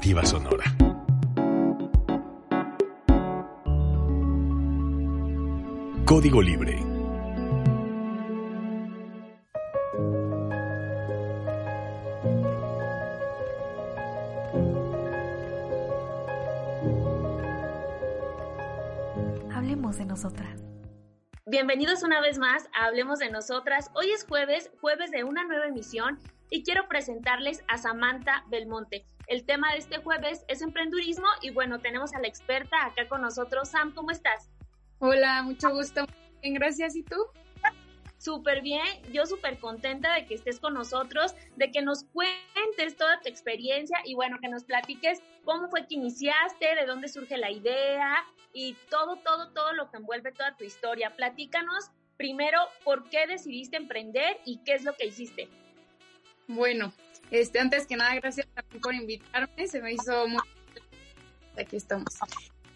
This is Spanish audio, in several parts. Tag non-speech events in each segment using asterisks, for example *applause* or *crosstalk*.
Alternativa Sonora. Código Libre. Hablemos de nosotras. Bienvenidos una vez más a Hablemos de Nosotras. Hoy es jueves, jueves de una nueva emisión y quiero presentarles a Samantha Belmonte. El tema de este jueves es emprendurismo y bueno, tenemos a la experta acá con nosotros. Sam, ¿cómo estás? Hola, mucho gusto. Bien, gracias. ¿Y tú? Súper bien, yo súper contenta de que estés con nosotros, de que nos cuentes toda tu experiencia y bueno, que nos platiques cómo fue que iniciaste, de dónde surge la idea y todo, todo, todo lo que envuelve toda tu historia. Platícanos primero por qué decidiste emprender y qué es lo que hiciste. Bueno, este, antes que nada, gracias también por invitarme, se me hizo muy... Aquí estamos.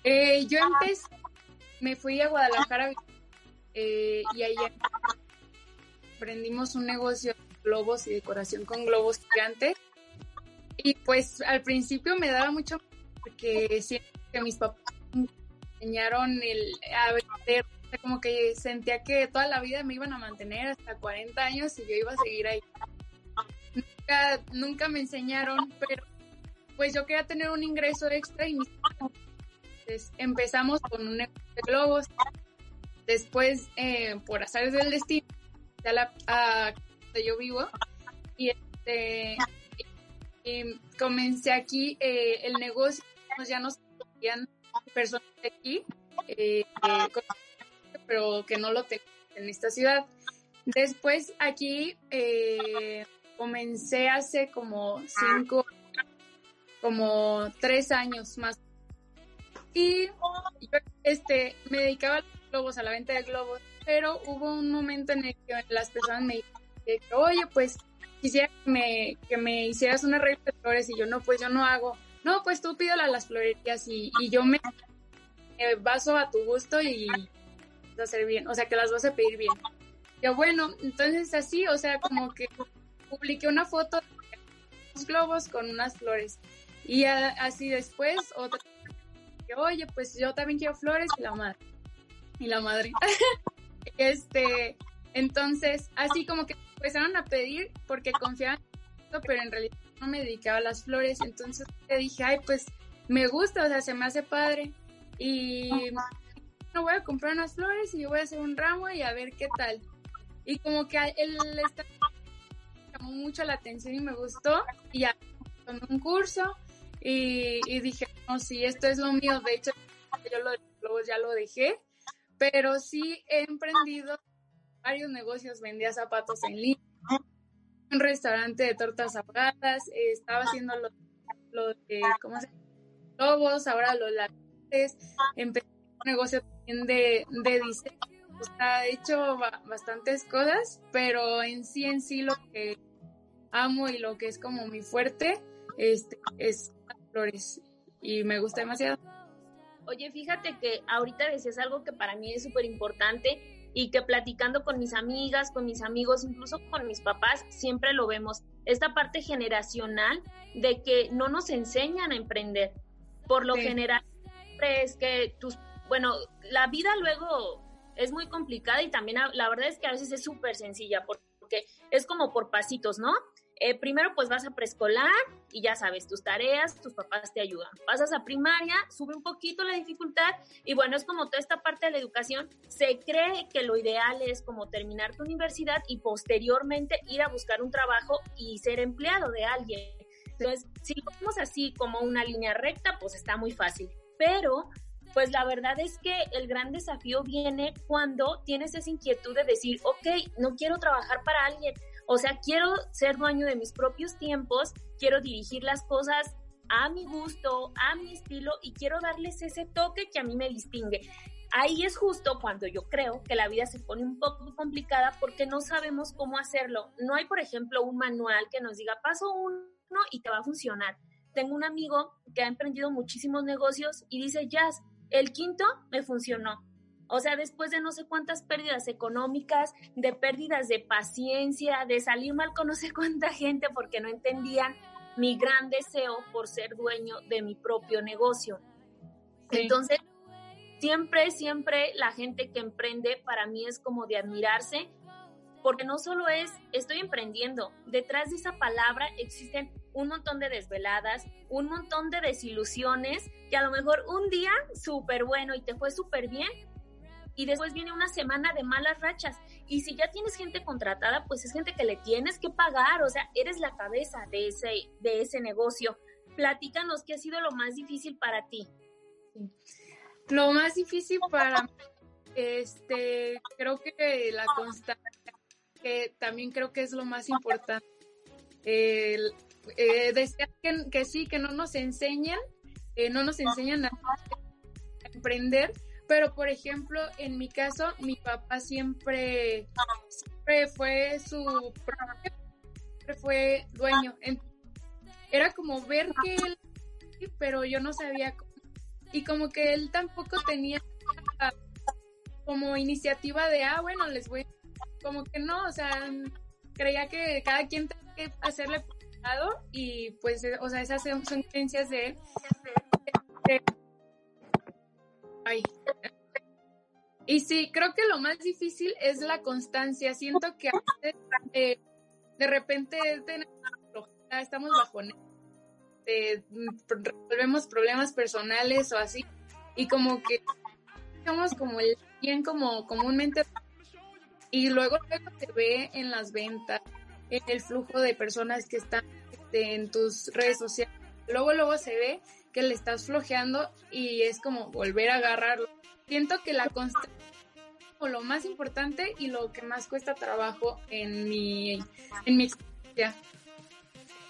Eh, yo empecé, me fui a Guadalajara eh, y ahí aprendimos un negocio de globos y decoración con globos gigantes. Y pues al principio me daba mucho porque siento que mis papás me enseñaron el, a vender, como que sentía que toda la vida me iban a mantener hasta 40 años y yo iba a seguir ahí. Nunca, me enseñaron, pero pues yo quería tener un ingreso extra y mis entonces, empezamos con un negocio de globos. Después, eh, por hacer del destino, a donde yo vivo y este comencé aquí eh, el negocio pues ya nos conocían personas de aquí eh, pero que no lo tengo en esta ciudad después aquí comencé hace como cinco como tres años más y yo este me dedicaba a los globos a la venta de globos pero hubo un momento en el que las personas me dijeron, oye, pues quisiera que me, que me hicieras una regla de flores y yo no, pues yo no hago. No, pues tú pídela a las florerías y, y yo me, baso a tu gusto y vas a hacer bien, o sea, que las vas a pedir bien. Yo, bueno, entonces así, o sea, como que publiqué una foto de unos globos con unas flores. Y así después, otra, oye, pues yo también quiero flores y la madre. Y la madre. *laughs* Este, entonces, así como que empezaron a pedir porque confiaban en esto, pero en realidad no me dedicaba a las flores. Entonces le dije, ay, pues me gusta, o sea, se me hace padre. Y no voy a comprar unas flores y yo voy a hacer un ramo y a ver qué tal. Y como que él está llamó mucho la atención y me gustó. Y ya tomé un curso y, dije, no, sí, esto es lo mío. De hecho, yo lo, luego ya lo dejé pero sí he emprendido varios negocios, vendía zapatos en línea, un restaurante de tortas ahogadas, estaba haciendo lo, de, ¿cómo se llama? Lobos, ahora los lápices, empecé un negocio también de, de diseño, sea, he hecho bastantes cosas, pero en sí, en sí lo que amo y lo que es como mi fuerte este, es flores y me gusta demasiado. Oye, fíjate que ahorita decías algo que para mí es súper importante y que platicando con mis amigas, con mis amigos, incluso con mis papás, siempre lo vemos. Esta parte generacional de que no nos enseñan a emprender. Por lo general, es que tus, bueno, la vida luego es muy complicada y también la verdad es que a veces es súper sencilla porque es como por pasitos, ¿no? Eh, primero pues vas a preescolar y ya sabes, tus tareas, tus papás te ayudan. Pasas a primaria, sube un poquito la dificultad y bueno, es como toda esta parte de la educación, se cree que lo ideal es como terminar tu universidad y posteriormente ir a buscar un trabajo y ser empleado de alguien. Entonces, si lo vemos así como una línea recta, pues está muy fácil. Pero pues la verdad es que el gran desafío viene cuando tienes esa inquietud de decir, ok, no quiero trabajar para alguien, o sea, quiero ser dueño de mis propios tiempos, quiero dirigir las cosas a mi gusto, a mi estilo y quiero darles ese toque que a mí me distingue. Ahí es justo cuando yo creo que la vida se pone un poco complicada porque no sabemos cómo hacerlo. No hay, por ejemplo, un manual que nos diga paso uno y te va a funcionar. Tengo un amigo que ha emprendido muchísimos negocios y dice, Jazz, el quinto me funcionó. O sea, después de no sé cuántas pérdidas económicas, de pérdidas de paciencia, de salir mal con no sé cuánta gente porque no entendían, mi gran deseo por ser dueño de mi propio negocio. Entonces, siempre, siempre la gente que emprende para mí es como de admirarse, porque no solo es estoy emprendiendo, detrás de esa palabra existen un montón de desveladas, un montón de desilusiones, que a lo mejor un día súper bueno y te fue súper bien, y después viene una semana de malas rachas. Y si ya tienes gente contratada, pues es gente que le tienes que pagar, o sea, eres la cabeza de ese, de ese negocio. Platícanos qué ha sido lo más difícil para ti. Lo más difícil para este, creo que la constancia, que también creo que es lo más importante. El, eh, que, sí, que no nos enseñan, eh, no nos enseñan a emprender, pero por ejemplo, en mi caso, mi papá siempre, siempre fue su siempre fue dueño. Era como ver que él, pero yo no sabía cómo. Y como que él tampoco tenía como iniciativa de, ah, bueno, les voy, como que no, o sea, creía que cada quien tenía que hacerle y pues, o sea, esas son, creencias de él. Y sí, creo que lo más difícil es la constancia. Siento que a veces, eh, de repente estamos bajo eh, resolvemos problemas personales o así y como que estamos como bien como comúnmente y luego luego se ve en las ventas en el flujo de personas que están este, en tus redes sociales. Luego luego se ve que le estás flojeando y es como volver a agarrarlo. Siento que la constancia es lo más importante y lo que más cuesta trabajo en mi en mi experiencia.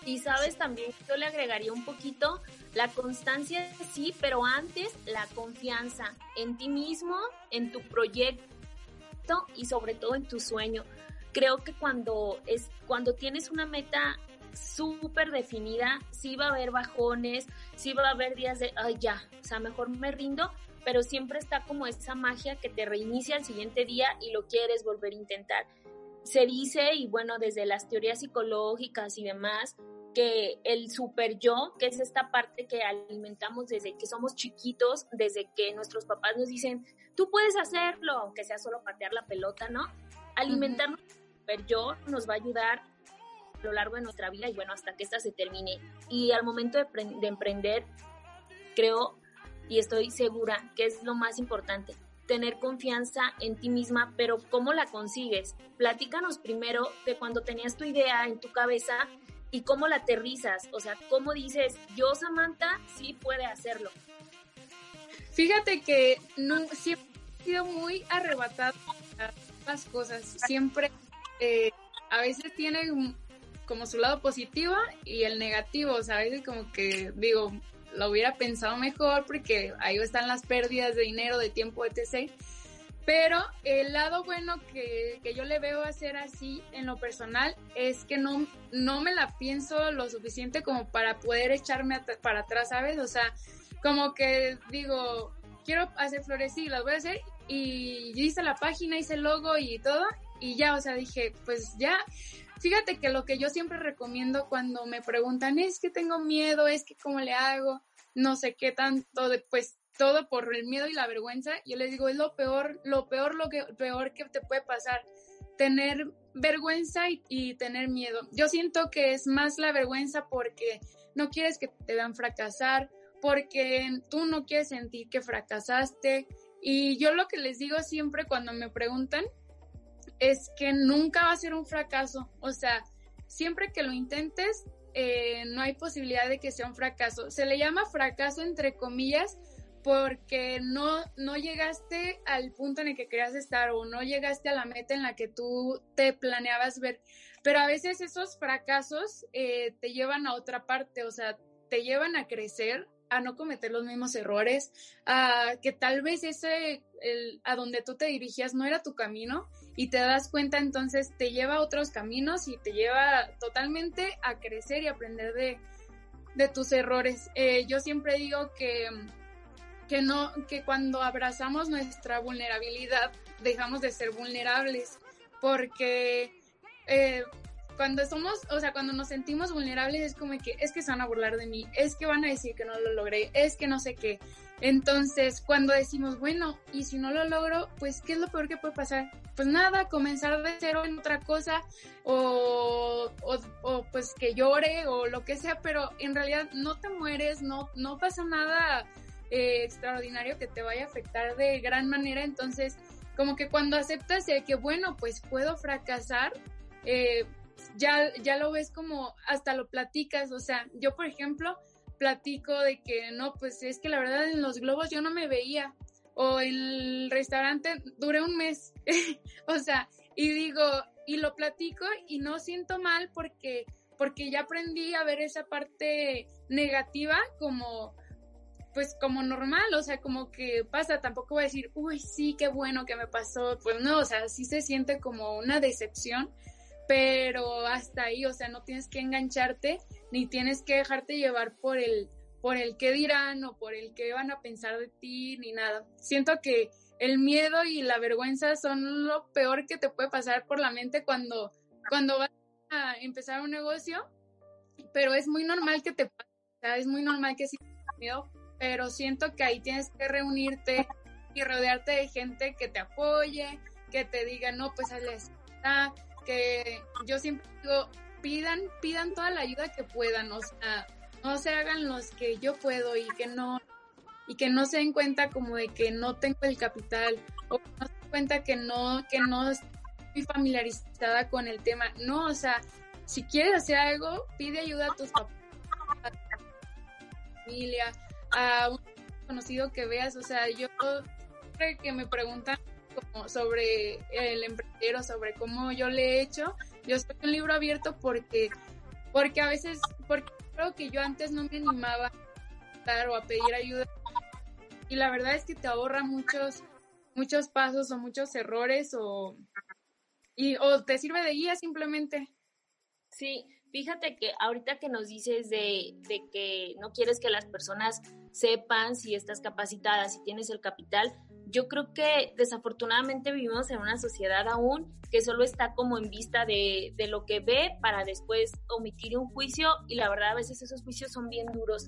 Y sabes también, yo le agregaría un poquito la constancia, sí, pero antes la confianza en ti mismo, en tu proyecto y sobre todo en tu sueño. Creo que cuando es cuando tienes una meta súper definida, sí va a haber bajones, sí va a haber días de, ay, ya, o sea, mejor me rindo, pero siempre está como esa magia que te reinicia el siguiente día y lo quieres volver a intentar. Se dice, y bueno, desde las teorías psicológicas y demás, que el super yo, que es esta parte que alimentamos desde que somos chiquitos, desde que nuestros papás nos dicen, tú puedes hacerlo, aunque sea solo patear la pelota, ¿no? Alimentarnos uh super yo nos va a ayudar a lo largo de nuestra vida y bueno, hasta que esta se termine. Y al momento de, de emprender, creo y estoy segura que es lo más importante, tener confianza en ti misma, pero ¿cómo la consigues? Platícanos primero de cuando tenías tu idea en tu cabeza y cómo la aterrizas, o sea, cómo dices, yo Samantha sí puede hacerlo. Fíjate que no, siempre he sido muy arrebatada a las cosas, siempre eh, a veces tiene como su lado positivo y el negativo, o sea, a veces como que digo, lo hubiera pensado mejor porque ahí están las pérdidas de dinero, de tiempo, etc. Pero el lado bueno que, yo le veo hacer así en lo personal es que no, no me la pienso lo suficiente como para poder echarme para atrás, ¿sabes? O sea, como que digo, quiero hacer sí, las voy a hacer y hice la página, hice el logo y todo y ya, o sea, dije, pues ya, fíjate que lo que yo siempre recomiendo cuando me preguntan es que tengo miedo, es que cómo le hago, no sé qué tanto, de, pues todo por el miedo y la vergüenza, yo les digo, es lo peor, lo peor, lo que, peor que te puede pasar, tener vergüenza y, tener miedo. Yo siento que es más la vergüenza porque no quieres que te vean fracasar, porque tú no quieres sentir que fracasaste. Y yo lo que les digo siempre cuando me preguntan es que nunca va a ser un fracaso. O sea, siempre que lo intentes, eh, no hay posibilidad de que sea un fracaso. Se le llama fracaso entre comillas porque no, no llegaste al punto en el que querías estar o no llegaste a la meta en la que tú te planeabas ver. Pero a veces esos fracasos eh, te llevan a otra parte, o sea, te llevan a crecer, a no cometer los mismos errores, a que tal vez ese, el, a donde tú te dirigías no era tu camino y te das cuenta entonces te lleva a otros caminos y te lleva totalmente a crecer y aprender de, de tus errores. Eh, yo siempre digo que que no, que cuando abrazamos nuestra vulnerabilidad dejamos de ser vulnerables, porque eh, cuando somos, o sea, cuando nos sentimos vulnerables es como que es que se van a burlar de mí, es que van a decir que no lo logré, es que no sé qué. Entonces, cuando decimos, bueno, y si no lo logro, pues, ¿qué es lo peor que puede pasar? Pues nada, comenzar de cero en otra cosa o, o, pues que llore o lo que sea, pero en realidad no te mueres, no, no pasa nada eh, extraordinario que te vaya a afectar de gran manera. Entonces, como que cuando aceptas de que, bueno, pues puedo fracasar, eh, ya, ya lo ves como hasta lo platicas. O sea, yo, por ejemplo, platico de que no, pues es que la verdad en los globos yo no me veía. O en el restaurante duré un mes. *laughs* o sea, y digo, y lo platico y no siento mal porque, porque ya aprendí a ver esa parte negativa como, pues como normal, o sea, como que pasa, tampoco voy a decir, uy, sí, qué bueno que me pasó, pues no, o sea, sí se siente como una decepción, pero hasta ahí, o sea, no tienes que engancharte ni tienes que dejarte llevar por el por el qué dirán o por el qué van a pensar de ti ni nada. Siento que el miedo y la vergüenza son lo peor que te puede pasar por la mente cuando cuando vas a empezar un negocio, pero es muy normal que te pase, es muy normal que sientas miedo, pero siento que ahí tienes que reunirte y rodearte de gente que te apoye, que te diga, no, pues hazle está, que yo siempre digo, pidan, pidan toda la ayuda que puedan, o sea, no se hagan los que yo puedo y que no, y que no se den cuenta como de que no tengo el capital, o que no se den cuenta que no, que no estoy familiarizada con el tema. No, o sea, si quieres hacer algo, pide ayuda a tus papás, a tu familia, a un conocido que veas, o sea, yo creo que me preguntan como sobre el emprendedor, sobre cómo yo le he hecho, yo soy un libro abierto porque, porque a veces, porque creo que yo antes no me animaba a dar o a pedir ayuda y la verdad es que te ahorra muchos, muchos pasos o muchos errores o, y, o te sirve de guía simplemente. Sí, fíjate que ahorita que nos dices de, de que no quieres que las personas sepan si estás capacitada, si tienes el capital, yo creo que desafortunadamente vivimos en una sociedad aún que solo está como en vista de, de, lo que ve para después omitir un juicio y la verdad a veces esos juicios son bien duros.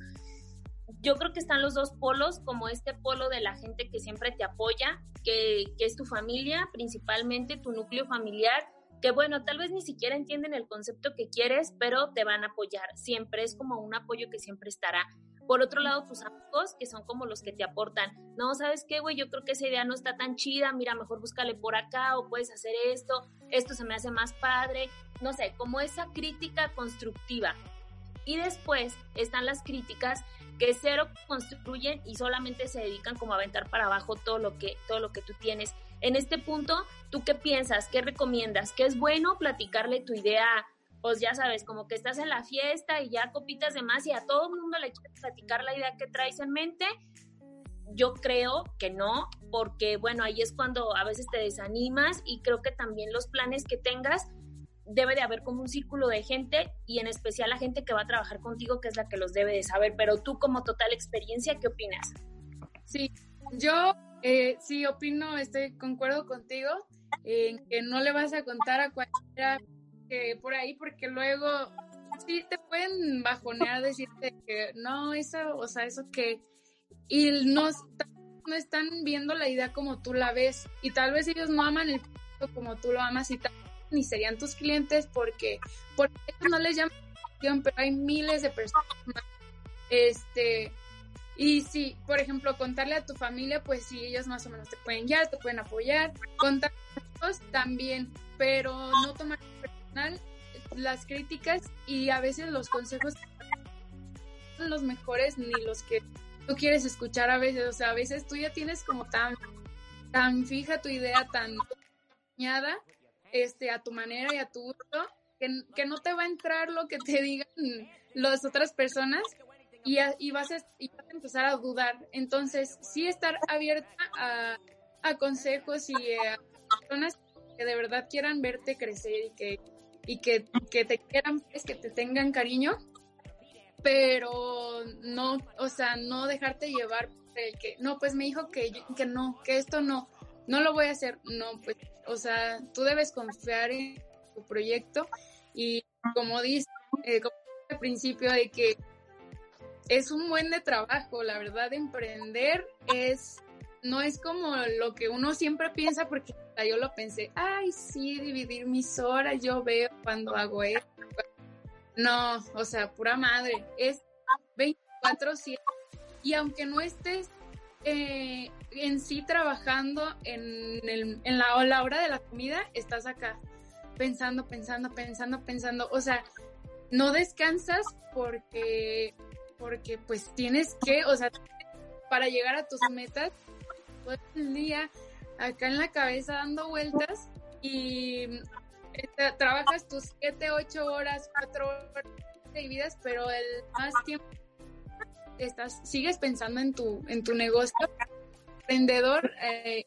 Yo creo que están los dos polos, como este polo de la gente que siempre te apoya, que, que es tu familia, principalmente tu núcleo familiar, que bueno, tal vez ni siquiera entienden el concepto que quieres, pero te van a apoyar. Siempre es como un apoyo que siempre estará. Por otro lado, tus amigos, que son como los que te aportan, no, ¿sabes qué, güey? Yo creo que esa idea no está tan chida, mira, mejor búscale por acá o puedes hacer esto, esto se me hace más padre, no sé, como esa crítica constructiva. Y después están las críticas que cero construyen y solamente se dedican como a aventar para abajo todo lo que, todo lo que tú tienes. En este punto, ¿tú qué piensas? ¿Qué recomiendas? ¿Qué es bueno platicarle tu idea pues ya sabes, como que estás en la fiesta y ya copitas de más y a todo el mundo le quieres platicar la idea que traes en mente. Yo creo que no, porque bueno, ahí es cuando a veces te desanimas y creo que también los planes que tengas debe de haber como un círculo de gente y en especial la gente que va a trabajar contigo, que es la que los debe de saber. Pero tú como total experiencia, ¿qué opinas? Sí, yo eh, sí opino, estoy concuerdo contigo en que no le vas a contar a cualquiera por ahí, porque luego sí te pueden bajonear, decirte que no, eso, o sea, eso que, y no, no están viendo la idea como tú la ves, y tal vez ellos no aman el producto como tú lo amas, y tal, ni serían tus clientes porque, porque no les llaman pero hay miles de personas Este, y si, por ejemplo, contarle a tu familia, pues sí, ellos más o menos te pueden ya, te pueden apoyar, contar también, pero no tomar las críticas y a veces los consejos son los mejores ni los que tú quieres escuchar a veces, o sea, a veces tú ya tienes como tan, tan fija tu idea, tan dañada, este, a tu manera y a tu gusto, que, que, no te va a entrar lo que te digan las otras personas y, y, vas a, y vas a empezar a dudar. Entonces, sí estar abierta a, a consejos y a personas que de verdad quieran verte crecer y que y que, que te quieran, es que te tengan cariño, pero no, o sea, no dejarte llevar el que, no, pues me dijo que, que no, que esto no, no lo voy a hacer, no, pues, o sea, tú debes confiar en tu proyecto y como dice, eh, como al principio de que es un buen de trabajo, la verdad, emprender es, no es como lo que uno siempre piensa, porque yo lo pensé, ay, sí, dividir mis horas, yo veo cuando hago esto. No, o sea, pura madre, es 24-7. Y aunque no estés eh, en sí trabajando en, el, en la, la hora de la comida, estás acá pensando, pensando, pensando, pensando. O sea, no descansas porque porque pues tienes que, o sea, para llegar a tus metas, todo el día acá en la cabeza dando vueltas y este, trabajas tus 7, 8 horas, 4 horas vidas, pero el más tiempo estás, sigues pensando en tu, en tu negocio. Emprendedor. Eh,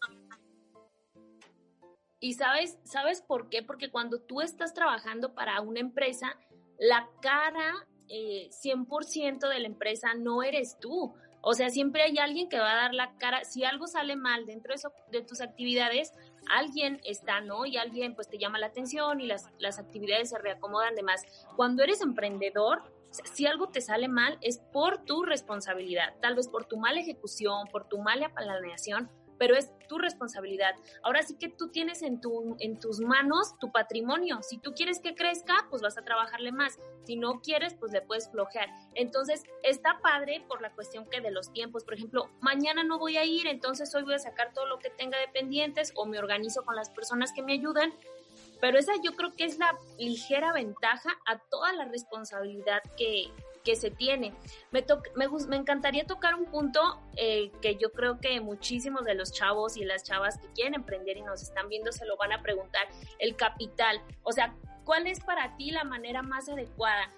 y sabes, ¿sabes por qué? Porque cuando tú estás trabajando para una empresa, la cara eh, 100% de la empresa no eres tú. O sea, siempre hay alguien que va a dar la cara. Si algo sale mal dentro de, de tus actividades, alguien está, ¿no? Y alguien pues te llama la atención y las, las actividades se reacomodan de más. Cuando eres emprendedor, si algo te sale mal es por tu responsabilidad, tal vez por tu mala ejecución, por tu mala planeación, pero es tu responsabilidad. Ahora sí que tú tienes en, tu, en tus manos tu patrimonio. Si tú quieres que crezca, pues vas a trabajarle más. Si no quieres, pues le puedes flojear. Entonces, está padre por la cuestión que de los tiempos, por ejemplo, mañana no voy a ir, entonces hoy voy a sacar todo lo que tenga de pendientes o me organizo con las personas que me ayudan. Pero esa yo creo que es la ligera ventaja a toda la responsabilidad que, que se tiene. Me, me, encantaría tocar un punto eh, que yo creo que muchísimos de los chavos y las chavas que quieren emprender y nos están viendo se lo van a preguntar, el capital. O sea, ¿cuál es para ti la manera más adecuada?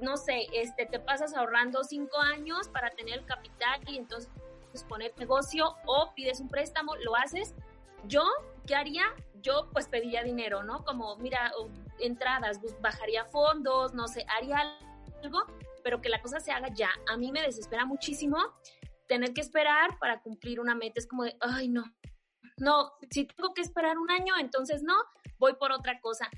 No sé, este, te pasas ahorrando cinco años para tener el capital y entonces poner negocio o pides un préstamo, lo haces. Yo, ¿qué haría? Yo pues pediría dinero, ¿no? Como, mira, entradas, bajaría fondos, no sé, haría algo pero que la cosa se haga ya. A mí me desespera muchísimo tener que esperar para cumplir una meta. Es como de, ay, no, no, si tengo que esperar un año, entonces no, voy por otra cosa.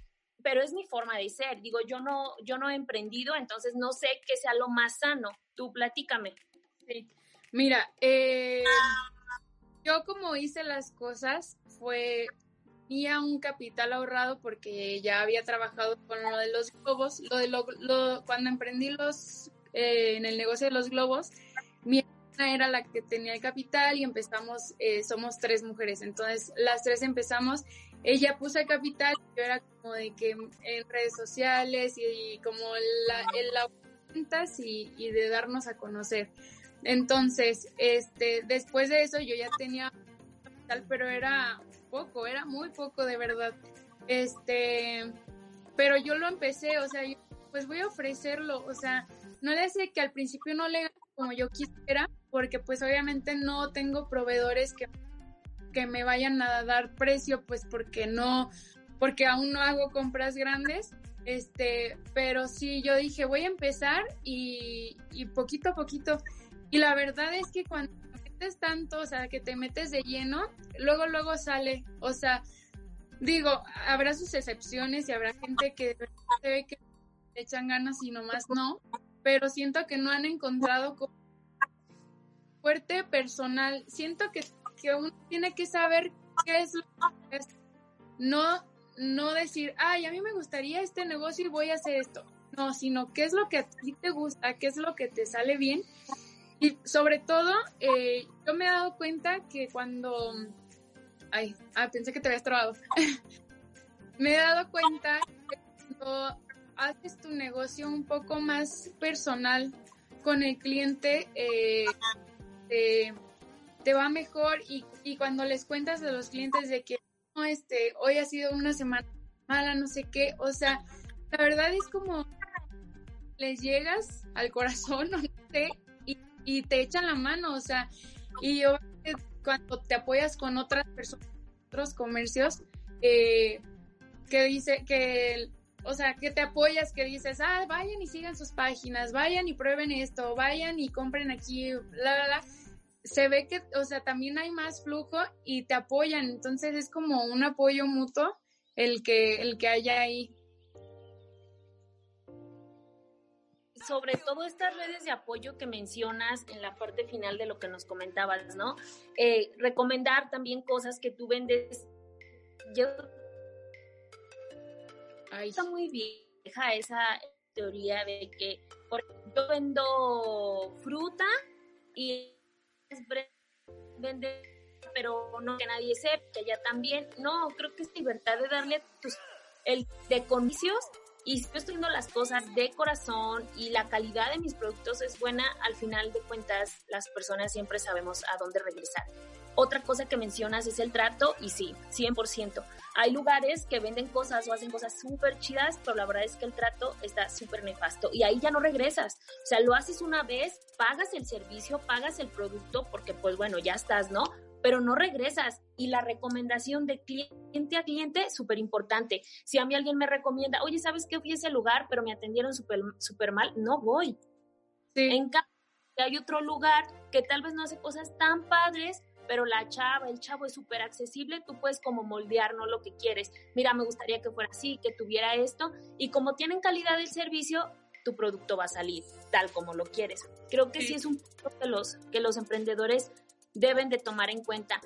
Pero es mi forma de ser. Digo, yo no, yo no he emprendido, entonces no sé qué sea lo más sano. Tú platícame. Sí. Mira, eh, yo como hice las cosas fue tenía un capital ahorrado porque ya había trabajado con lo de los globos, lo de lo, cuando emprendí los eh, en el negocio de los globos, mi hermana era la que tenía el capital y empezamos, eh, somos tres mujeres, entonces las tres empezamos, ella puso el capital, yo era como de que en redes sociales y, como la, en la ventas y, y de darnos a conocer. Entonces, este, después de eso yo ya tenía capital, pero era poco, era muy poco de verdad. Este, pero yo lo empecé, o sea, pues voy a ofrecerlo, o sea, no le sé que al principio no le como yo quisiera, porque pues obviamente no tengo proveedores que, que me vayan a dar precio, pues porque no, porque aún no hago compras grandes, este, pero sí, yo dije, voy a empezar y, y poquito a poquito, y la verdad es que cuando tanto, o sea, que te metes de lleno, luego, luego sale. O sea, digo, habrá sus excepciones y habrá gente que se ve que le echan ganas y nomás no, pero siento que no han encontrado fuerte personal. Siento que, que uno tiene que saber qué es lo que es. No, no decir, ay, a mí me gustaría este negocio y voy a hacer esto. No, sino qué es lo que a ti te gusta, qué es lo que te sale bien y sobre todo, eh, yo me he dado cuenta que cuando... Ay, ah, pensé que te habías trabado. *laughs* me he dado cuenta que cuando haces tu negocio un poco más personal con el cliente, eh, te, va mejor y, y, cuando les cuentas a los clientes de que no, este, hoy ha sido una semana mala, no sé qué, o sea, la verdad es como les llegas al corazón, *laughs* no sé, y te echan la mano, o sea, y yo cuando te apoyas con otras personas, otros comercios, eh, que dice que, o sea, que te apoyas, que dices, ah, vayan y sigan sus páginas, vayan y prueben esto, vayan y compren aquí, la, la, la. Se ve que, o sea, también hay más flujo y te apoyan, entonces es como un apoyo mutuo el que, el que haya ahí. Sobre todo estas redes de apoyo que mencionas en la parte final de lo que nos comentabas, ¿no? Eh, recomendar también cosas que tú vendes. Yo está muy vieja esa teoría de que por yo vendo fruta y vende pero no que nadie sepa que ella también no creo que es libertad de darle tus el de condiciones y si yo estoy haciendo las cosas de corazón y la calidad de mis productos es buena, al final de cuentas las personas siempre sabemos a dónde regresar. Otra cosa que mencionas es el trato y sí, 100%. Hay lugares que venden cosas o hacen cosas súper chidas, pero la verdad es que el trato está súper nefasto y ahí ya no regresas. O sea, lo haces una vez, pagas el servicio, pagas el producto porque pues bueno, ya estás, ¿no? Pero no regresas. Y la recomendación de cliente a cliente, súper importante. Si a mí alguien me recomienda, oye, ¿sabes qué? Fui a ese lugar, pero me atendieron súper super mal, no voy. En cambio, hay otro lugar que tal vez no hace cosas tan padres, pero la chava, el chavo es súper accesible, tú puedes como moldear, ¿no? Lo que quieres. Mira, me gustaría que fuera así, que tuviera esto. Y como tienen calidad del servicio, tu producto va a salir tal como lo quieres. Creo que sí, es un punto que los, que los emprendedores deben de tomar en cuenta.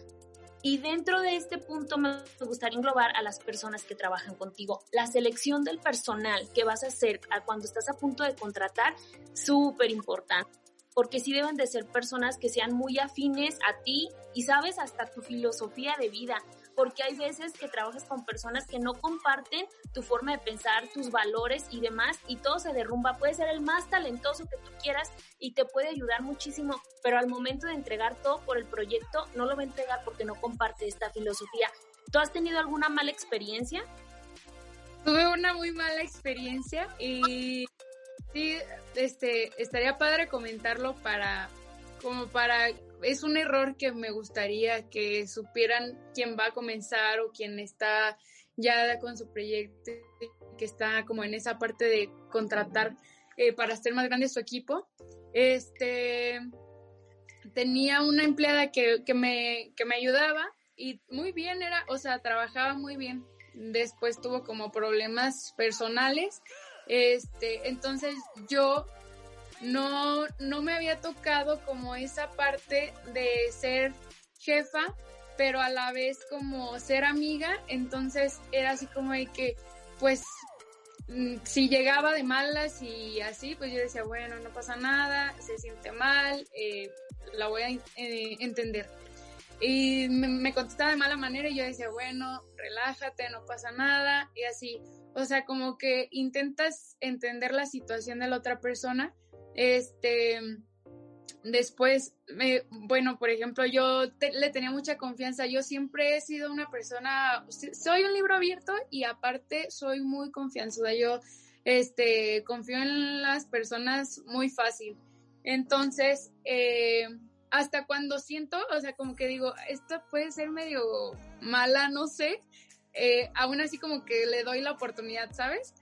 Y dentro de este punto me gustaría englobar a las personas que trabajan contigo. La selección del personal que vas a hacer cuando estás a punto de contratar, súper importante. Porque sí deben de ser personas que sean muy afines a ti y sabes hasta tu filosofía de vida porque hay veces que trabajas con personas que no comparten tu forma de pensar, tus valores y demás, y todo se derrumba. Puede ser el más talentoso que tú quieras y te puede ayudar muchísimo, pero al momento de entregar todo por el proyecto, no lo va a entregar porque no comparte esta filosofía. ¿Tú has tenido alguna mala experiencia? Tuve una muy mala experiencia y sí, este, estaría padre comentarlo para, como para es un error que me gustaría que supieran quién va a comenzar o quién está ya con su proyecto, que está como en esa parte de contratar eh, para hacer más grande su equipo. Este, tenía una empleada que, que, me, que me ayudaba y muy bien era, o sea, trabajaba muy bien. Después tuvo como problemas personales. Este, entonces yo no, no me había tocado como esa parte de ser jefa, pero a la vez como ser amiga, entonces era así como de que, pues, mm, si llegaba de malas y así, pues yo decía, bueno, no pasa nada, se siente mal, eh, la voy a eh, entender. Y me, me, contestaba de mala manera y yo decía, bueno, relájate, no pasa nada, y así. O sea, como que intentas entender la situación de la otra persona, este, después, bueno, por ejemplo, yo le tenía mucha confianza. Yo siempre he sido una persona, soy un libro abierto y aparte soy muy confianzuda. Yo, este, confío en las personas muy fácil. Entonces, eh, hasta cuando siento, o sea, como que digo, esto puede ser medio mala, no sé, eh, aún así como que le doy la oportunidad, ¿sabes?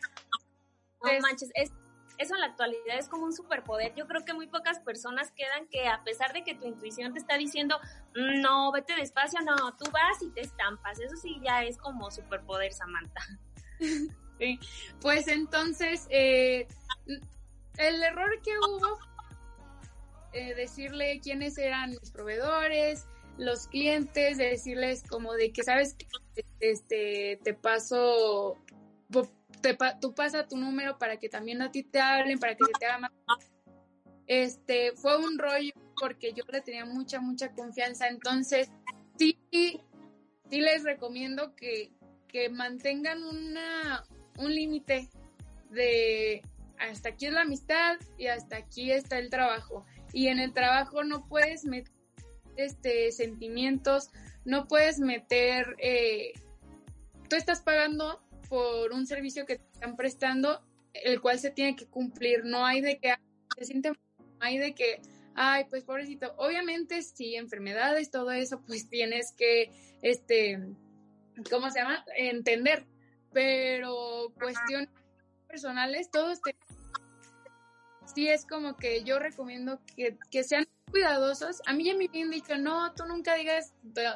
No manches, es eso en la actualidad es como un superpoder. Yo creo que muy pocas personas quedan que a pesar de que tu intuición te está diciendo, mm, no, vete despacio, no, tú vas y te estampas. Eso sí ya es como superpoder, Samantha. *laughs* Pues entonces, eh, el error que hubo, eh, decirle quiénes eran mis proveedores, los clientes, decirles como de que sabes este, te paso tú pasa tu número para que también a ti te hablen, para que se te haga más. Este, fue un rollo porque yo le tenía mucha, mucha confianza. Entonces, sí, sí les recomiendo que, que mantengan una, un límite de hasta aquí es la amistad y hasta aquí está el trabajo. Y en el trabajo no puedes meter este, sentimientos, no puedes meter, eh, tú estás pagando por un servicio que te están prestando, el cual se tiene que cumplir. No hay de que se siente, no hay de que, ay, pues pobrecito. Obviamente, si enfermedades, todo eso, pues tienes que, este, ¿cómo se llama? Entender. Pero cuestiones personales, todos te... Sí es como que yo recomiendo que, que sean cuidadosos. A mí ya me habían dicho, no, tú nunca digas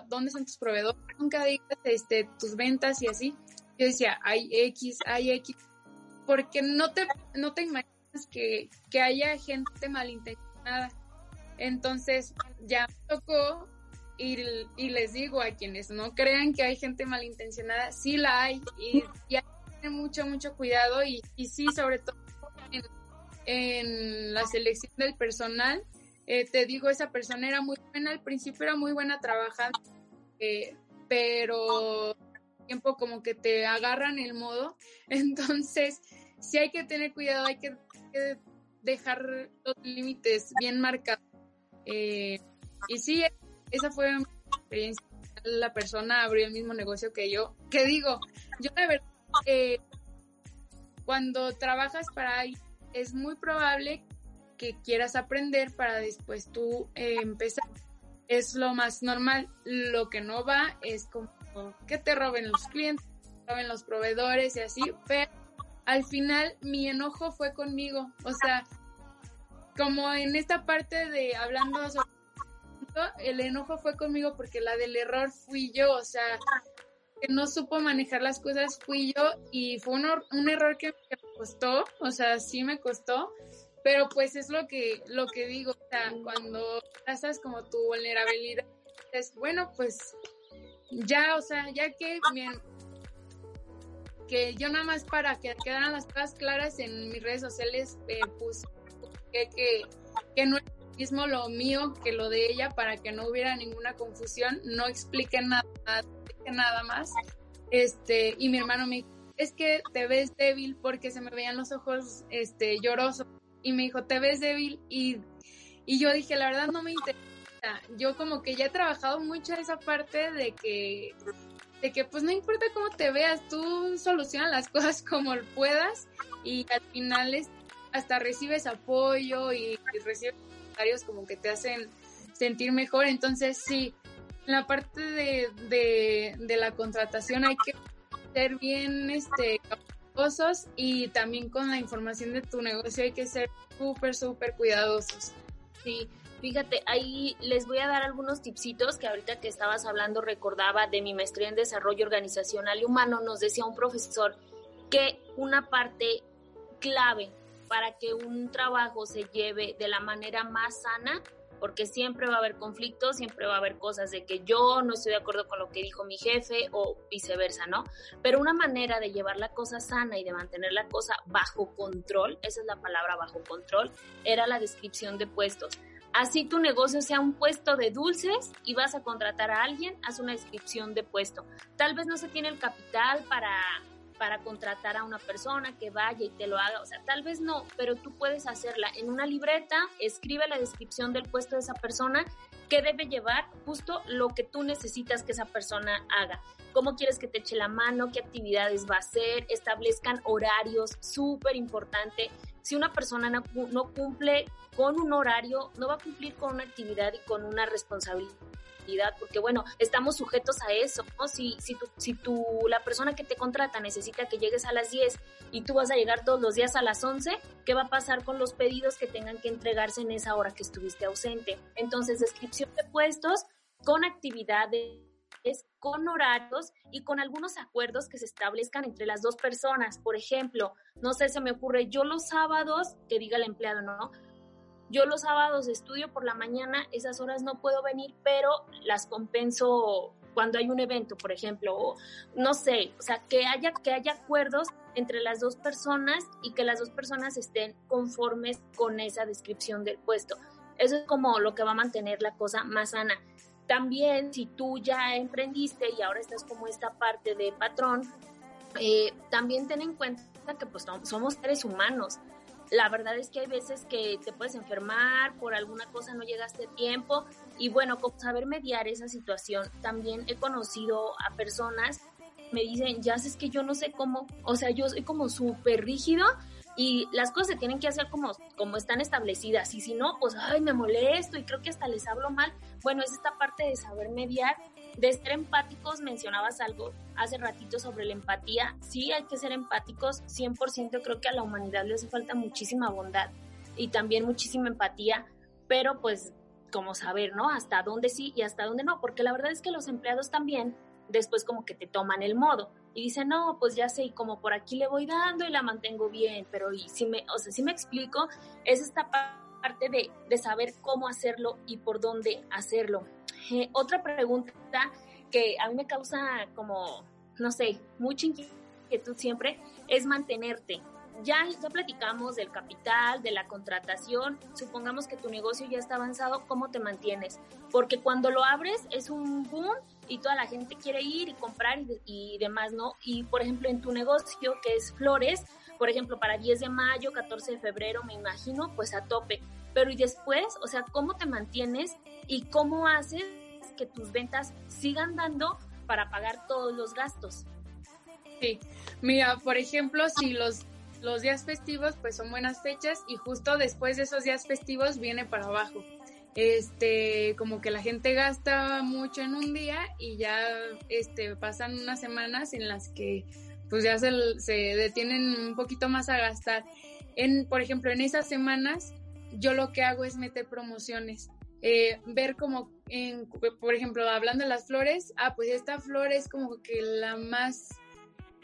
dónde son tus proveedores, nunca digas este, tus ventas y así yo decía, hay X, hay X, porque no te, no te imaginas que, que haya gente malintencionada. Entonces ya me tocó y, y, les digo a quienes no crean que hay gente malintencionada, sí la hay y ya tienen mucho, mucho cuidado y, y sí, sobre todo en, en, la selección del personal, eh, te digo, esa persona era muy buena, al principio era muy buena trabajando, eh, pero tiempo como que te agarran el modo, *laughs* entonces sí hay que tener cuidado, hay que, dejar los límites bien marcados. Eh, y sí, esa fue mi experiencia. La persona abrió el mismo negocio que yo. Que digo, yo de verdad, eh, cuando trabajas para ahí, es muy probable que quieras aprender para después tú eh, empezar. Es lo más normal. Lo que no va es como que te roben los clientes, te roben los proveedores y así, pero al final mi enojo fue conmigo, o sea, como en esta parte de hablando sobre el enojo fue conmigo porque la del error fui yo, o sea, que no supo manejar las cosas fui yo y fue un, error que me costó, o sea, sí me costó, pero pues es lo que lo que digo, o sea, cuando pasas como tu vulnerabilidad, es bueno, pues ya, o sea, ya que que yo nada más para que quedaran las cosas claras en mis redes sociales eh, puse que, que, no es mismo lo mío que lo de ella para que no hubiera ninguna confusión, no explique nada, nada más. Este, y mi hermano me dijo, es que te ves débil porque se me veían los ojos este, llorosos. Y me dijo, te ves débil. Y, y yo dije, la verdad no me interesa. Yo como que ya he trabajado mucho esa parte de que de que pues no importa cómo te veas, tú soluciona las *laughs* cosas como puedas y al final es, hasta recibes apoyo y, recibes comentarios como que te hacen sentir mejor. Entonces sí, en la parte de, de, la contratación hay que ser bien este y también con la información de tu negocio hay que ser súper, súper cuidadosos. Sí, Fíjate, ahí les voy a dar algunos tipsitos que ahorita que estabas hablando recordaba de mi maestría en desarrollo organizacional y humano. Nos decía un profesor que una parte clave para que un trabajo se lleve de la manera más sana, porque siempre va a haber conflictos, siempre va a haber cosas de que yo no estoy de acuerdo con lo que dijo mi jefe o viceversa, ¿no? Pero una manera de llevar la cosa sana y de mantener la cosa bajo control, esa es la palabra bajo control, era la descripción de puestos Así tu negocio sea un puesto de dulces y vas a contratar a alguien, haz una descripción de puesto. Tal vez no se tiene el capital para, para contratar a una persona que vaya y te lo haga, o sea, tal vez no, pero tú puedes hacerla en una libreta, escribe la descripción del puesto de esa persona, que debe llevar justo lo que tú necesitas que esa persona haga. Cómo quieres que te eche la mano, qué actividades va a hacer, establezcan horarios, súper importante si una persona no, cumple con un horario, no va a cumplir con una actividad y con una responsabilidad porque bueno, estamos sujetos a eso, ¿no? Si, si, tú, si tú, la persona que te contrata necesita que llegues a las 10 y tú vas a llegar todos los días a las 11, ¿qué va a pasar con los pedidos que tengan que entregarse en esa hora que estuviste ausente? Entonces, descripción de puestos con actividades con horarios y con algunos acuerdos que se establezcan entre las dos personas. Por ejemplo, no sé, se me ocurre, yo los sábados, que diga el empleado, ¿no? Yo los sábados estudio por la mañana, esas horas no puedo venir, pero las compenso cuando hay un evento, por ejemplo, o no sé, o sea, que haya, que haya acuerdos entre las dos personas y que las dos personas estén conformes con esa descripción del puesto. Eso es como lo que va a mantener la cosa más sana. También si tú ya emprendiste y ahora estás como esta parte de patrón, eh, también ten en cuenta que pues somos seres humanos. La verdad es que hay veces que te puedes enfermar, por alguna cosa no llegaste a tiempo y bueno, saber mediar esa situación. También he conocido a personas me dicen, ya sé que yo no sé cómo, o sea, yo soy como súper rígido y las cosas se tienen que hacer como, como están establecidas. Y si no, pues, ay, me molesto y creo que hasta les hablo mal. Bueno, es esta parte de saber mediar, de ser empáticos, mencionabas algo hace ratito sobre la empatía, sí hay que ser empáticos, 100% creo que a la humanidad le hace falta muchísima bondad y también muchísima empatía, pero pues como saber, ¿no? Hasta dónde sí y hasta dónde no, porque la verdad es que los empleados también después como que te toman el modo y dice, no, pues ya sé, y como por aquí le voy dando y la mantengo bien, pero si me, o sea, si me explico, es esta parte de, de saber cómo hacerlo y por dónde hacerlo. Eh, otra pregunta que a mí me causa como, no sé, mucha inquietud siempre, es mantenerte ya, ya platicamos del capital, de la contratación, supongamos que tu negocio ya está avanzado, ¿cómo te mantienes? Porque cuando lo abres es un boom y toda la gente quiere ir y comprar y, demás, ¿no? Y por ejemplo en tu negocio que es flores, por ejemplo para 10 de mayo, 14 de febrero, me imagino, pues a tope. Pero y después, o sea, ¿cómo te mantienes y cómo haces que tus ventas sigan dando para pagar todos los gastos? Sí, mira, por ejemplo, si los los días festivos pues son buenas fechas y justo después de esos días festivos viene para abajo. Este, como que la gente gasta mucho en un día y ya este, pasan unas semanas en las que pues ya se, se detienen un poquito más a gastar. En, por ejemplo, en esas semanas yo lo que hago es meter promociones. Eh, ver como, en, por ejemplo, hablando de las flores, ah, pues esta flor es como que la más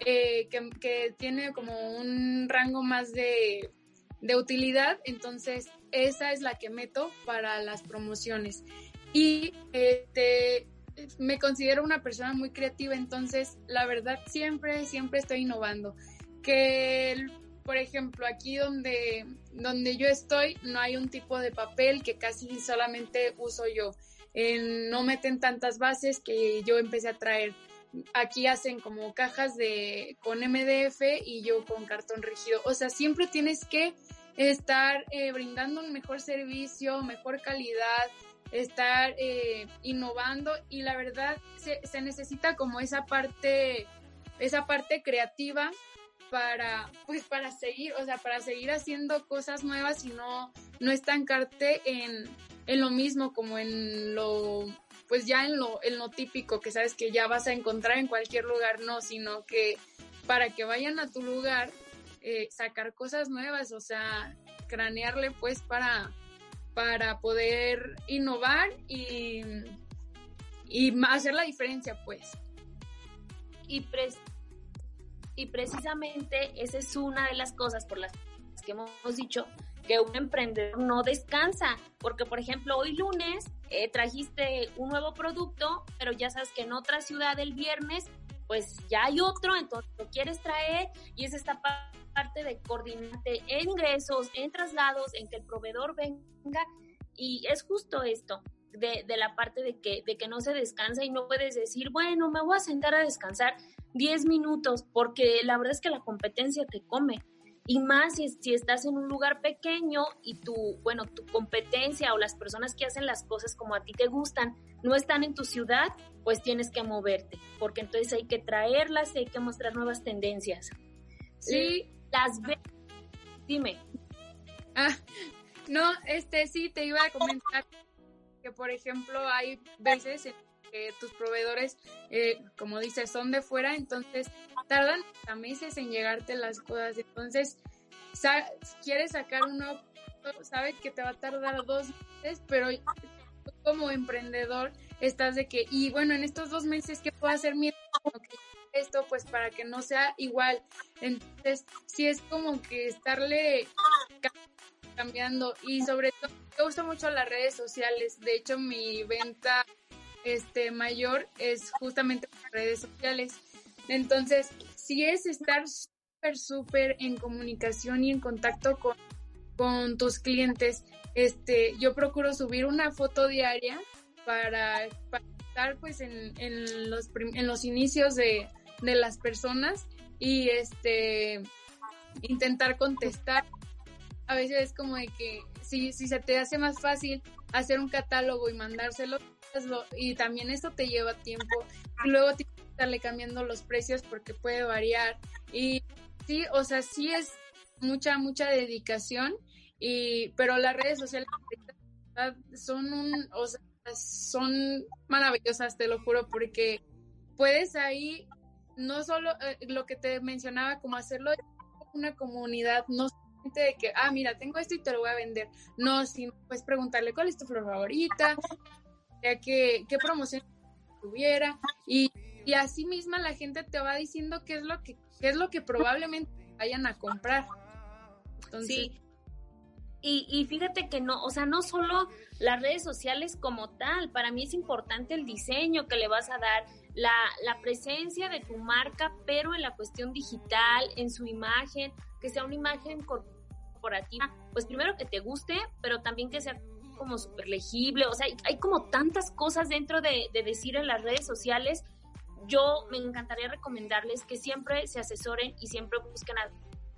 eh, que, tiene como un rango más de, utilidad, entonces esa es la que meto para las promociones. Y este, me considero una persona muy creativa, entonces la verdad siempre, siempre estoy innovando. Que, por ejemplo, aquí donde, donde yo estoy no hay un tipo de papel que casi solamente uso yo. no meten tantas bases que yo empecé a traer aquí hacen como cajas de con MDF y yo con cartón rígido. O sea, siempre tienes que estar eh, brindando un mejor servicio, mejor calidad, estar eh, innovando y la verdad se, se, necesita como esa parte, esa parte creativa para, pues para seguir, o sea, para seguir haciendo cosas nuevas y no, no estancarte en, en lo mismo como en lo pues ya en lo, en lo típico que sabes que ya vas a encontrar en cualquier lugar, no, sino que para que vayan a tu lugar, eh, sacar cosas nuevas, o sea, cranearle pues para, para poder innovar y, y hacer la diferencia pues. Y, y precisamente esa es una de las cosas por las que hemos dicho que un emprendedor no descansa, porque por ejemplo hoy lunes eh, trajiste un nuevo producto, pero ya sabes que en otra ciudad el viernes pues ya hay otro, entonces lo quieres traer y es esta parte de coordinarte en ingresos, en traslados, en que el proveedor venga y es justo esto. De, de, la parte de que, de que no se descansa y no puedes decir, bueno, me voy a sentar a descansar 10 minutos, porque la verdad es que la competencia te come y más si, si, estás en un lugar pequeño y tu, bueno, tu competencia o las personas que hacen las cosas como a ti te gustan no están en tu ciudad, pues tienes que moverte, porque entonces hay que traerlas y hay que mostrar nuevas tendencias. Sí, las ve dime. Ah, no, este sí te iba a comentar que por ejemplo hay veces en tus proveedores, eh, como dices, son de fuera, entonces tardan meses en llegarte las cosas. Entonces, si quieres sacar uno, sabes que te va a tardar dos meses, pero como emprendedor estás de que, y bueno, en estos dos meses, ¿qué puedo hacer mi esto? Pues para que no sea igual. Entonces, sí es como que estarle cambiando y sobre todo me gusta mucho las redes sociales. De hecho, mi venta este mayor es justamente las redes sociales. Entonces, sí es estar súper, súper en comunicación y en contacto con, con tus clientes. Este, yo procuro subir una foto diaria para, estar pues en, en, los, en los inicios de, de las personas y este intentar contestar. A veces es como de que si, si se te hace más fácil hacer un catálogo y mandárselo, y también eso te lleva tiempo. Y luego estarle cambiando los precios porque puede variar. Y sí, o sea, sí es mucha, mucha dedicación, y, pero las redes sociales son un, o sea, son maravillosas, te lo juro, porque puedes ahí no solo eh, lo que te mencionaba, como hacerlo una comunidad, no solamente de que, ah, mira, tengo esto y te lo voy a vender, no, sino pues preguntarle cuál es tu flor favorita, qué, qué promoción tuviera y y así misma la gente te va diciendo qué es lo que, qué es lo que probablemente vayan a comprar. sí. Y, y, fíjate que no, o sea, no solo las redes sociales como tal, para mí es importante el diseño que le vas a dar, la, la presencia de tu marca, pero en la cuestión digital, en su imagen, que sea una imagen corporativa, pues primero que te guste, pero también que sea como súper legible, o sea, hay, como tantas cosas dentro de, de decir en las redes sociales yo me encantaría recomendarles que siempre se asesoren y siempre busquen a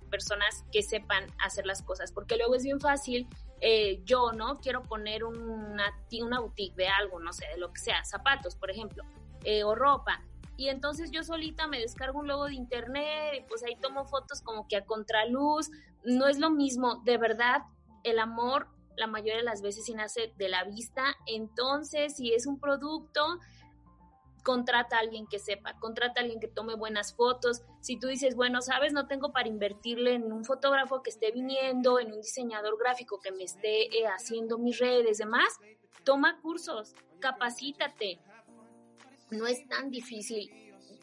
personas que sepan hacer las cosas, porque luego es bien fácil, eh, yo, ¿no? Quiero poner una, una boutique de algo, no sé, de lo que sea, zapatos, por ejemplo, eh, o ropa, y entonces yo solita me descargo un logo de internet y pues ahí tomo fotos como que a contraluz, no es lo mismo, de verdad, el amor la mayoría de las veces se nace de la vista, entonces si es un producto, contrata a alguien que sepa, contrata a alguien que tome buenas fotos. Si tú dices, bueno, sabes, no tengo para invertirle en un fotógrafo que esté viniendo, en un diseñador gráfico que me esté eh, haciendo mis redes, demás, toma cursos, capacítate. No es tan difícil.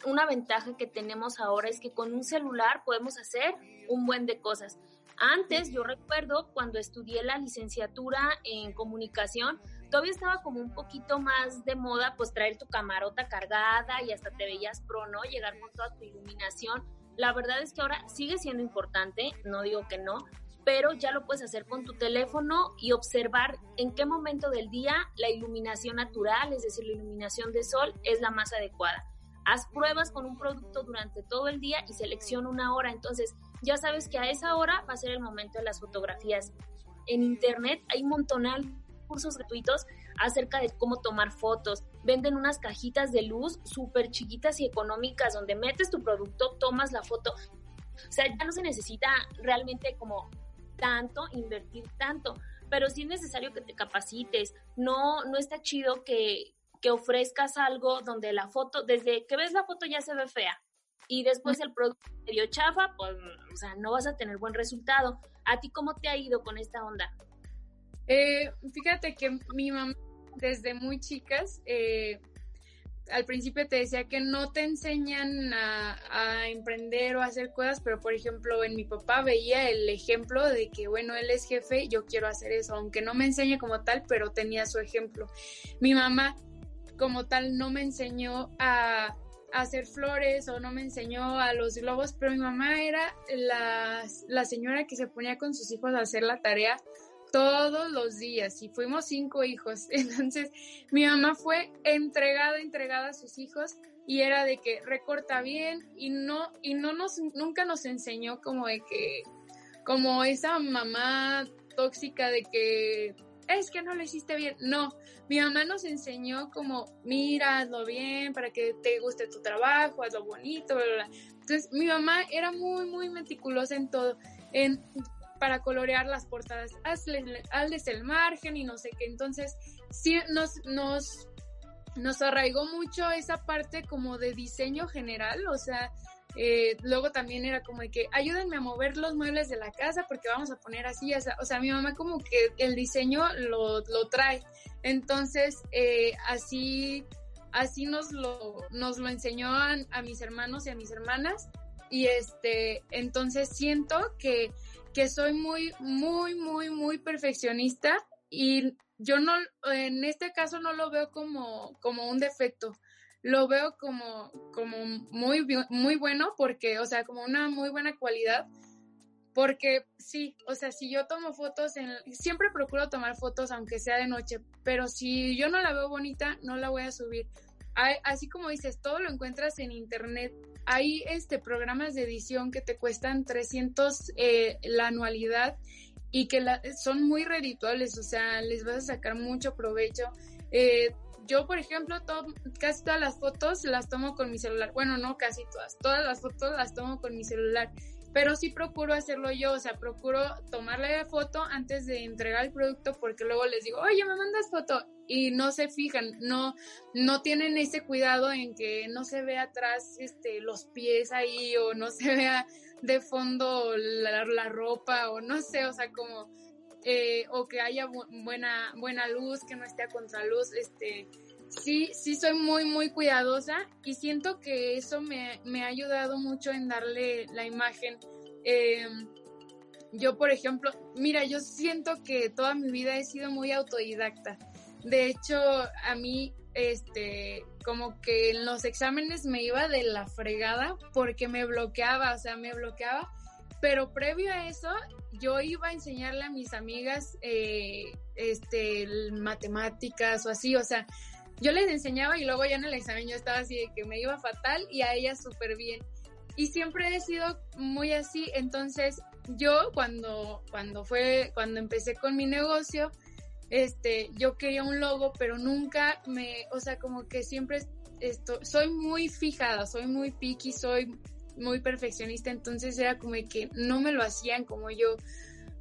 Una ventaja que tenemos ahora es que con un celular podemos hacer un buen de cosas. Antes, yo recuerdo cuando estudié la licenciatura en comunicación, todavía estaba como un poquito más de moda, pues traer tu camarota cargada y hasta te veías pro, ¿no? Llegar con toda tu iluminación. La verdad es que ahora sigue siendo importante, no digo que no, pero ya lo puedes hacer con tu teléfono y observar en qué momento del día la iluminación natural, es decir, la iluminación de sol, es la más adecuada. Haz pruebas con un producto durante todo el día y selecciona una hora. Entonces, ya sabes que a esa hora va a ser el momento de las fotografías. En internet hay un montonal cursos gratuitos acerca de cómo tomar fotos. Venden unas cajitas de luz súper chiquitas y económicas donde metes tu producto, tomas la foto. O sea, ya no se necesita realmente como tanto, invertir tanto, pero sí es necesario que te capacites. No, no está chido que, que ofrezcas algo donde la foto, desde que ves la foto ya se ve fea y después el producto medio chafa, pues, o sea, no vas a tener buen resultado. ¿A ti cómo te ha ido con esta onda? Eh, fíjate que mi mamá, desde muy chicas, eh, al principio te decía que no te enseñan a, emprender o a hacer cosas, pero por ejemplo en mi papá veía el ejemplo de que bueno, él es jefe, yo quiero hacer eso, aunque no me enseñe como tal, pero tenía su ejemplo. Mi mamá como tal no me enseñó a, hacer flores o no me enseñó a los globos, pero mi mamá era la, la señora que se ponía con sus hijos a hacer la tarea todos los días y fuimos cinco hijos. *laughs* Entonces mi mamá fue entregada, entregada a sus hijos y era de que recorta bien y no, y no nos, nunca nos enseñó como de que, como esa mamá tóxica de que es que no lo hiciste bien. No, mi mamá nos enseñó como, mira, hazlo bien para que te guste tu trabajo, hazlo bonito, bla, bla. Entonces, mi mamá era muy, muy meticulosa en todo. En para colorear las portadas, hazles, hazles el margen y no sé qué. Entonces, sí nos, nos, nos arraigó mucho esa parte como de diseño general, o sea, eh, luego también era como de que ayúdenme a mover los muebles de la casa porque vamos a poner así, o sea, mi mamá como que el diseño lo, lo trae. Entonces, eh, así, así nos lo, nos lo enseñó a, a mis hermanos y a mis hermanas. Y este, entonces siento que que soy muy, muy, muy, muy perfeccionista y yo no, en este caso no lo veo como, como un defecto, lo veo como, como muy, muy bueno porque, o sea, como una muy buena cualidad, porque sí, o sea, si yo tomo fotos, en, siempre procuro tomar fotos aunque sea de noche, pero si yo no la veo bonita, no la voy a subir. así como dices, todo lo encuentras en internet hay este, programas de edición que te cuestan 300 eh, la anualidad y que son muy redituables, o sea, les vas a sacar mucho provecho. Eh, yo, por ejemplo, casi todas las fotos las tomo con mi celular. Bueno, no casi todas, todas las fotos las tomo con mi celular pero sí procuro hacerlo yo, o sea, procuro tomarle la foto antes de entregar el producto porque luego les digo, oye, me mandas foto y no se fijan, no, no tienen ese cuidado en que no se vea atrás este, los pies ahí o no se vea de fondo la, la ropa o no sé, o sea, como, eh, o que haya buena, buena luz, que no esté a contraluz, este, sí, sí soy muy, muy cuidadosa y siento que eso me, ha ayudado mucho en darle la imagen. Em, yo, por ejemplo, mira, yo siento que toda mi vida he sido muy autodidacta. De hecho, a mí, este, como que en los exámenes me iba de la fregada porque me bloqueaba, o sea, me bloqueaba. Pero previo a eso, yo iba a enseñarle a mis amigas, eh, este, matemáticas o así, o sea, yo les enseñaba y luego ya en el examen yo estaba así de que me iba fatal y a ellas súper bien. Y siempre he sido muy así, entonces yo cuando, cuando fue, cuando empecé con mi negocio, este, yo quería un logo, pero nunca me, o sea, como que siempre esto, soy muy fijada, soy muy picky, soy muy perfeccionista, entonces era como que no me lo hacían como yo,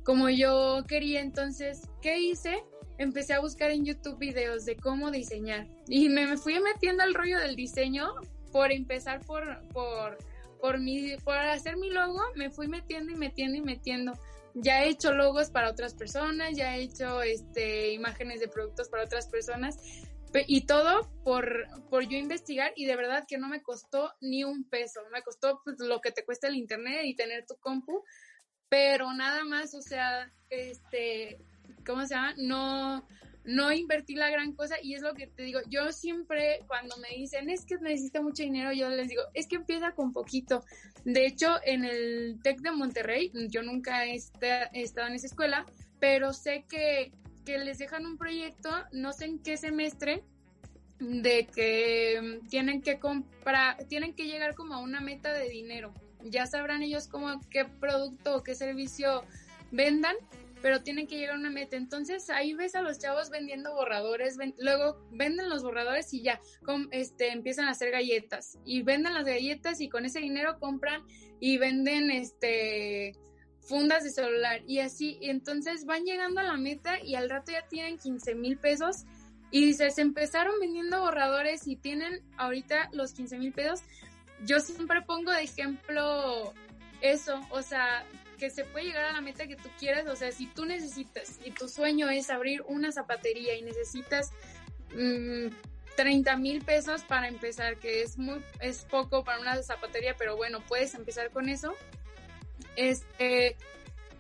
como yo quería, entonces, ¿qué hice? Empecé a buscar en YouTube videos de cómo diseñar y me fui metiendo al rollo del diseño por empezar por, por por, mi, por hacer mi logo me fui metiendo y metiendo y metiendo. Ya he hecho logos para otras personas, ya he hecho este, imágenes de productos para otras personas y todo por, por yo investigar y de verdad que no me costó ni un peso, me costó pues, lo que te cuesta el internet y tener tu compu, pero nada más, o sea, este, ¿cómo se llama? No, no invertí la gran cosa y es lo que te digo, yo siempre cuando me dicen es que necesito mucho dinero, yo les digo, es que empieza con poquito. De hecho, en el TEC de Monterrey, yo nunca he, estado en esa escuela, pero sé que, que les dejan un proyecto, no sé en qué semestre, de que tienen que comprar, tienen que llegar como a una meta de dinero. Ya sabrán ellos cómo qué producto o qué servicio vendan pero tienen que llegar a una meta. Entonces ahí ves a los chavos vendiendo borradores, luego venden los borradores y ya este, empiezan a hacer galletas y venden las galletas y con ese dinero compran y venden este fundas de celular y así. Entonces van llegando a la meta y al rato ya tienen 15 mil pesos y dices, empezaron vendiendo borradores y tienen ahorita los 15 mil pesos. Yo siempre pongo de ejemplo eso, o sea, que se puede llegar a la meta que tú quieras, o sea, si tú necesitas y tu sueño es abrir una zapatería y necesitas 30 mm, mil pesos para empezar, que es muy, es poco para una zapatería, pero bueno, puedes empezar con eso. Este,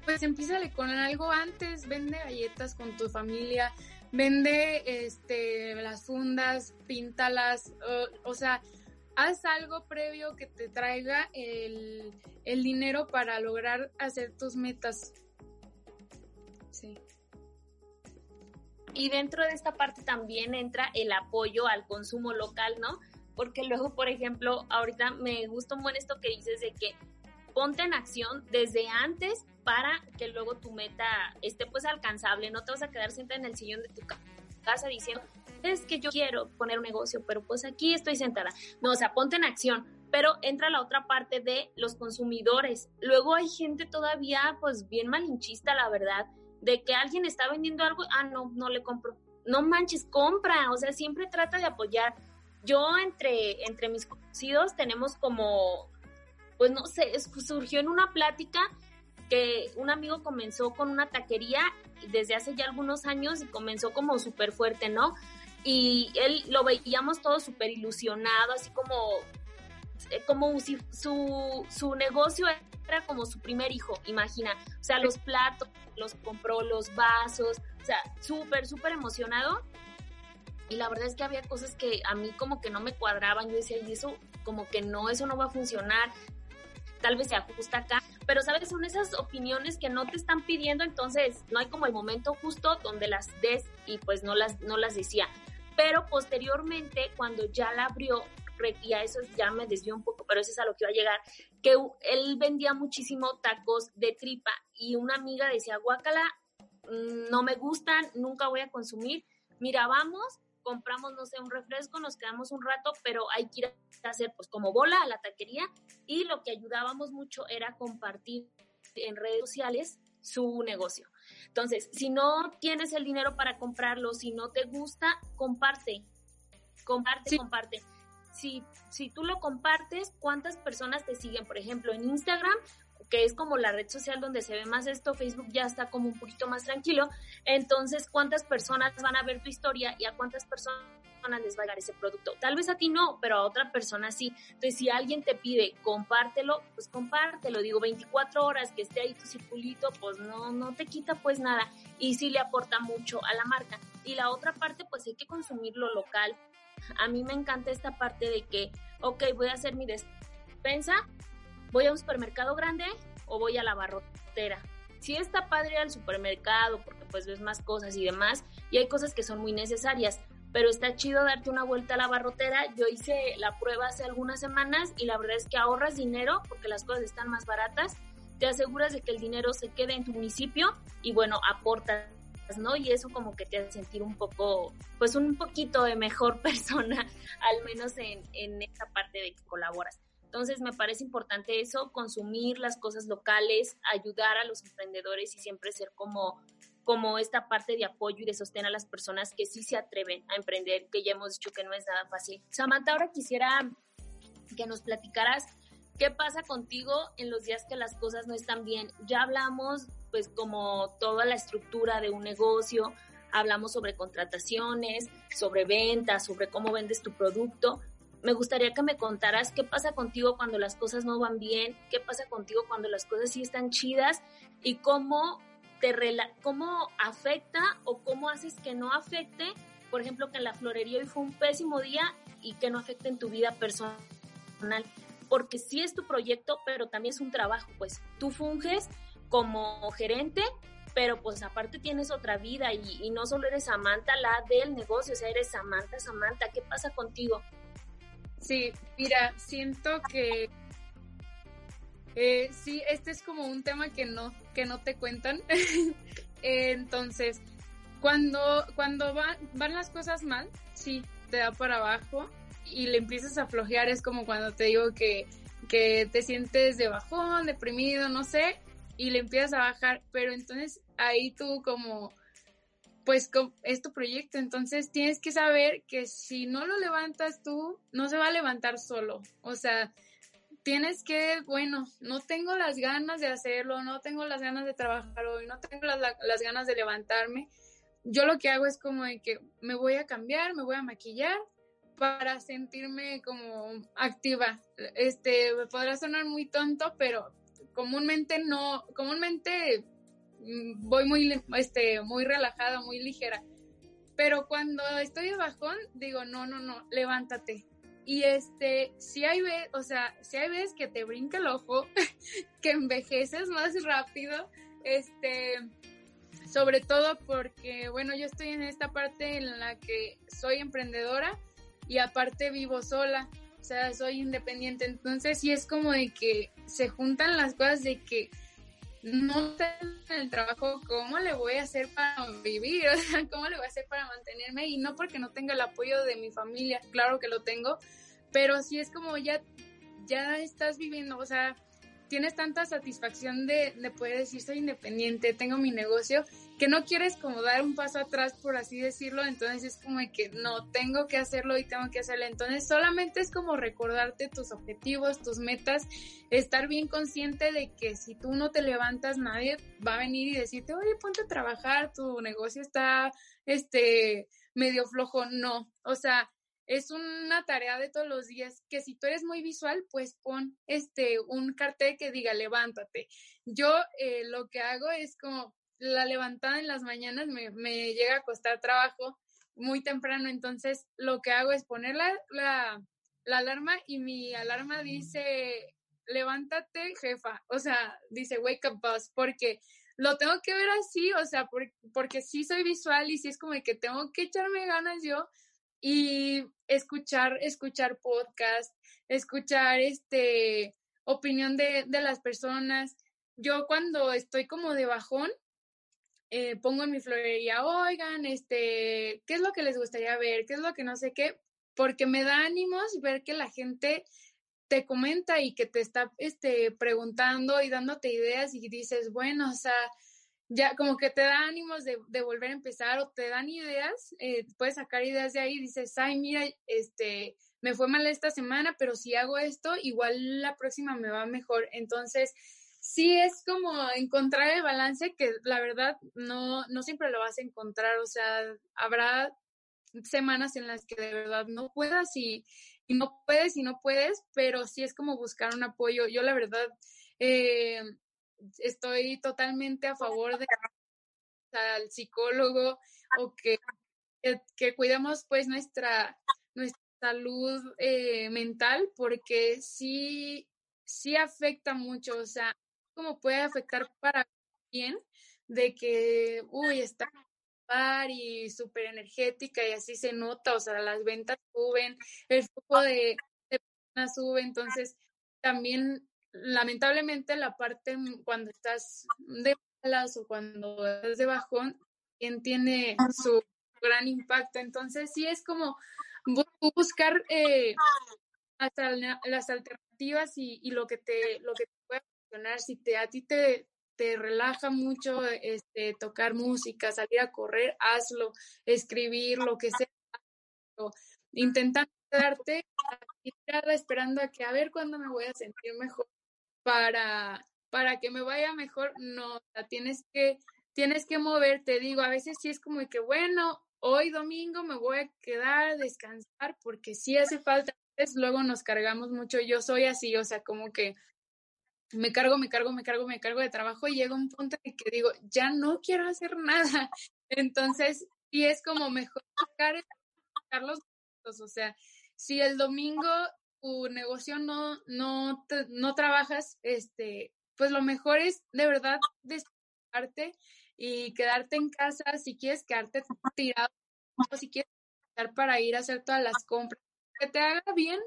pues empieza con algo antes, vende galletas con tu familia, vende este las fundas, píntalas, o sea, haz algo previo que te traiga el, dinero para lograr hacer tus metas. Sí. Y dentro de esta parte también entra el apoyo al consumo local, ¿no? Porque luego, por ejemplo, ahorita me gusta un buen esto que dices de que ponte en acción desde antes para que luego tu meta esté pues alcanzable, no te vas a quedar sentada en el sillón de tu casa diciendo, es que yo quiero poner un negocio, pero pues aquí estoy sentada. No, o sea, ponte en acción. Pero entra la otra parte de los consumidores. Luego hay gente todavía, pues bien malinchista, la verdad, de que alguien está vendiendo algo, ah, no, no le compro. No manches, compra. O sea, siempre trata de apoyar. Yo entre, entre mis conocidos tenemos como, pues no sé, surgió en una plática que un amigo comenzó con una taquería desde hace ya algunos años y comenzó como súper fuerte, ¿no? y él lo veíamos todo súper ilusionado, así como, eh, como si su, su negocio era como su primer hijo, imagina. O sea, los platos, los compró, los vasos, o sea, súper, súper emocionado. Y la verdad es que había cosas que a mí como que no me cuadraban. Yo decía, y eso como que no, eso no va a funcionar. Tal vez se ajusta acá. Pero, ¿sabes? Son esas opiniones que no te están pidiendo, entonces no hay como el momento justo donde las des y pues no las, no las decía pero posteriormente cuando ya la abrió, y a eso ya me desvió un poco, pero eso es a lo que iba a llegar, que él vendía muchísimo tacos de tripa y una amiga decía, guácala, mm, no me gustan, nunca voy a consumir, mira, vamos, compramos, no sé, un refresco, nos quedamos un rato, pero hay que ir a hacer pues como bola a la taquería y lo que ayudábamos mucho era compartir en redes sociales su negocio. Entonces, si no tienes el dinero para comprarlo, si no te gusta, comparte, comparte, comparte. Si, si tú lo compartes, ¿cuántas personas te siguen? Por ejemplo, en Instagram, que es como la red social donde se ve más esto, Facebook ya está como un poquito más tranquilo. Entonces, ¿cuántas personas van a ver tu historia y a cuántas personas les va a llegar ese producto. Tal vez a ti no, pero a otra persona sí. Entonces, si alguien te pide compártelo, pues compártelo. Digo, 24 horas que esté ahí tu circulito, pues no, no te quita pues nada. Y sí le aporta mucho a la marca. Y la otra parte, pues hay que consumirlo local. A mí me encanta esta parte de que, ok, voy a hacer mi despensa, voy a un supermercado grande o voy a la barrotera sí está padre al supermercado porque pues ves más cosas y demás y hay cosas que son muy necesarias, pero está chido darte una vuelta a la barrotera. Yo hice la prueba hace algunas semanas y la verdad es que ahorras dinero porque las cosas están más baratas, te aseguras de que el dinero se quede en tu municipio y bueno, aportas ¿no? Y eso como que te hace sentir un poco, pues un poquito de mejor *laughs* persona, al menos en, en esta parte de que colaboras. Entonces me parece importante eso, consumir las cosas locales, ayudar a los emprendedores y siempre ser como como esta parte de apoyo y de sostén a las personas que sí se atreven a emprender, que ya hemos dicho que no es nada fácil. Samantha, ahora quisiera que nos platicaras qué pasa contigo en los días que las cosas no están bien. Ya hablamos pues como toda la estructura de un negocio, hablamos sobre contrataciones, sobre ventas, sobre cómo vendes tu producto, me gustaría que me contaras qué pasa contigo cuando las cosas no van bien, qué pasa contigo cuando las cosas sí están chidas y cómo te cómo afecta o cómo haces que no afecte, por ejemplo, que en la florería hoy fue un pésimo día y que no afecte en tu vida personal, porque sí es tu proyecto, pero también es un trabajo, pues. Tú funges como gerente, pero pues aparte tienes otra vida y, y no solo eres Samantha la del negocio, o sea, eres Samantha, Samantha, ¿qué pasa contigo? Sí, mira, siento que eh, sí, este es como un tema que no, que no te cuentan. *laughs* Entonces, cuando, cuando van, van las cosas mal, sí, te da para abajo y le empiezas a flojear, es como cuando te digo que, que te sientes de bajón, deprimido, no sé, y le empiezas a bajar, pero entonces ahí tú como pues es tu proyecto, entonces tienes que saber que si no lo levantas tú, no se va a levantar solo. O sea, tienes que, bueno, no tengo las ganas de hacerlo, no tengo las ganas de trabajar hoy, no tengo las, las ganas de levantarme. Yo lo que hago es como de que me voy a cambiar, me voy a maquillar para sentirme como activa. Este, podrá sonar muy tonto, pero comúnmente no, comúnmente voy muy, este, muy relajada, muy ligera. Pero cuando estoy de bajón, digo, no, no, no, levántate. Y este, si hay veces, o sea, si hay veces que te brinca el ojo, *laughs* que envejeces más rápido, este, sobre todo porque, bueno, yo estoy en esta parte en la que soy emprendedora y aparte vivo sola, o sea, soy independiente, entonces sí es como de que se juntan las cosas de que no tengo el trabajo, ¿cómo le voy a hacer para vivir? *laughs* O sea, ¿cómo le voy a hacer para mantenerme? Y no porque no tenga el apoyo de mi familia, claro que lo tengo, pero sí es como ya, ya estás viviendo, o sea, tienes tanta satisfacción de, de, poder decir soy independiente, tengo mi negocio, que no quieres como dar un paso atrás, por así decirlo, entonces es como que no, tengo que hacerlo y tengo que hacerlo. Entonces solamente es como recordarte tus objetivos, tus metas, estar bien consciente de que si tú no te levantas, nadie va a venir y decirte, oye, ponte a trabajar, tu negocio está, este, medio flojo. No, o sea, es una tarea de todos los días que si tú eres muy visual, pues pon este un cartel que diga levántate. Yo eh, lo que hago es como la levantada en las mañanas me, me, llega a costar trabajo muy temprano, entonces lo que hago es poner la, la, la alarma y mi alarma dice levántate jefa, o sea, dice wake up boss, porque lo tengo que ver así, o sea, porque, porque sí soy visual y sí es como que tengo que echarme ganas yo y escuchar, escuchar podcast, escuchar este opinión de, de las personas. Yo cuando estoy como de bajón, eh, pongo en mi florería, oigan, este, ¿qué es lo que les gustaría ver? ¿Qué es lo que no sé qué? Porque me da ánimos ver que la gente te comenta y que te está este, preguntando y dándote ideas y dices, bueno, o sea, ya como que te da ánimos de, volver a empezar o te dan ideas, eh, puedes sacar ideas de ahí y dices, ay, mira, este, me fue mal esta semana, pero si hago esto, igual la próxima me va mejor. Entonces, sí es como encontrar el balance que la verdad no, no siempre lo vas a encontrar, o sea, habrá semanas en las que de verdad no puedas y, no puedes y no puedes, pero sí es como buscar un apoyo. Yo la verdad eh, estoy totalmente a favor de al psicólogo o que, que, cuidemos pues nuestra, nuestra salud eh, mental porque sí, sí afecta mucho, o sea, como puede afectar para bien de que, uy, está y súper energética y así se nota, o sea, las ventas suben, el flujo de, personas sube, entonces también lamentablemente la parte cuando estás de malas o cuando estás de bajón, quien tiene su gran impacto, entonces sí es como buscar eh, hasta las alternativas y, y, lo que te lo que si te a ti te te relaja mucho este, tocar música, salir a correr, hazlo, escribir, lo que sea, intentando quedarte esperando a que a ver cuándo me voy a sentir mejor para, para que me vaya mejor, no, tienes que, tienes que moverte, digo, a veces sí es como que, bueno, hoy domingo me voy a quedar a descansar porque sí hace falta, luego nos cargamos mucho, yo soy así, o sea, como que me cargo, me cargo, me cargo, me cargo de trabajo y llega un punto en que digo, ya no quiero hacer nada. *laughs* Entonces, sí es como mejor buscar, los o sea, si el domingo tu negocio no, no, no trabajas, este, pues lo mejor es de verdad desparte y quedarte en casa si quieres quedarte tirado si quieres estar para ir a hacer todas las compras. Que te haga bien,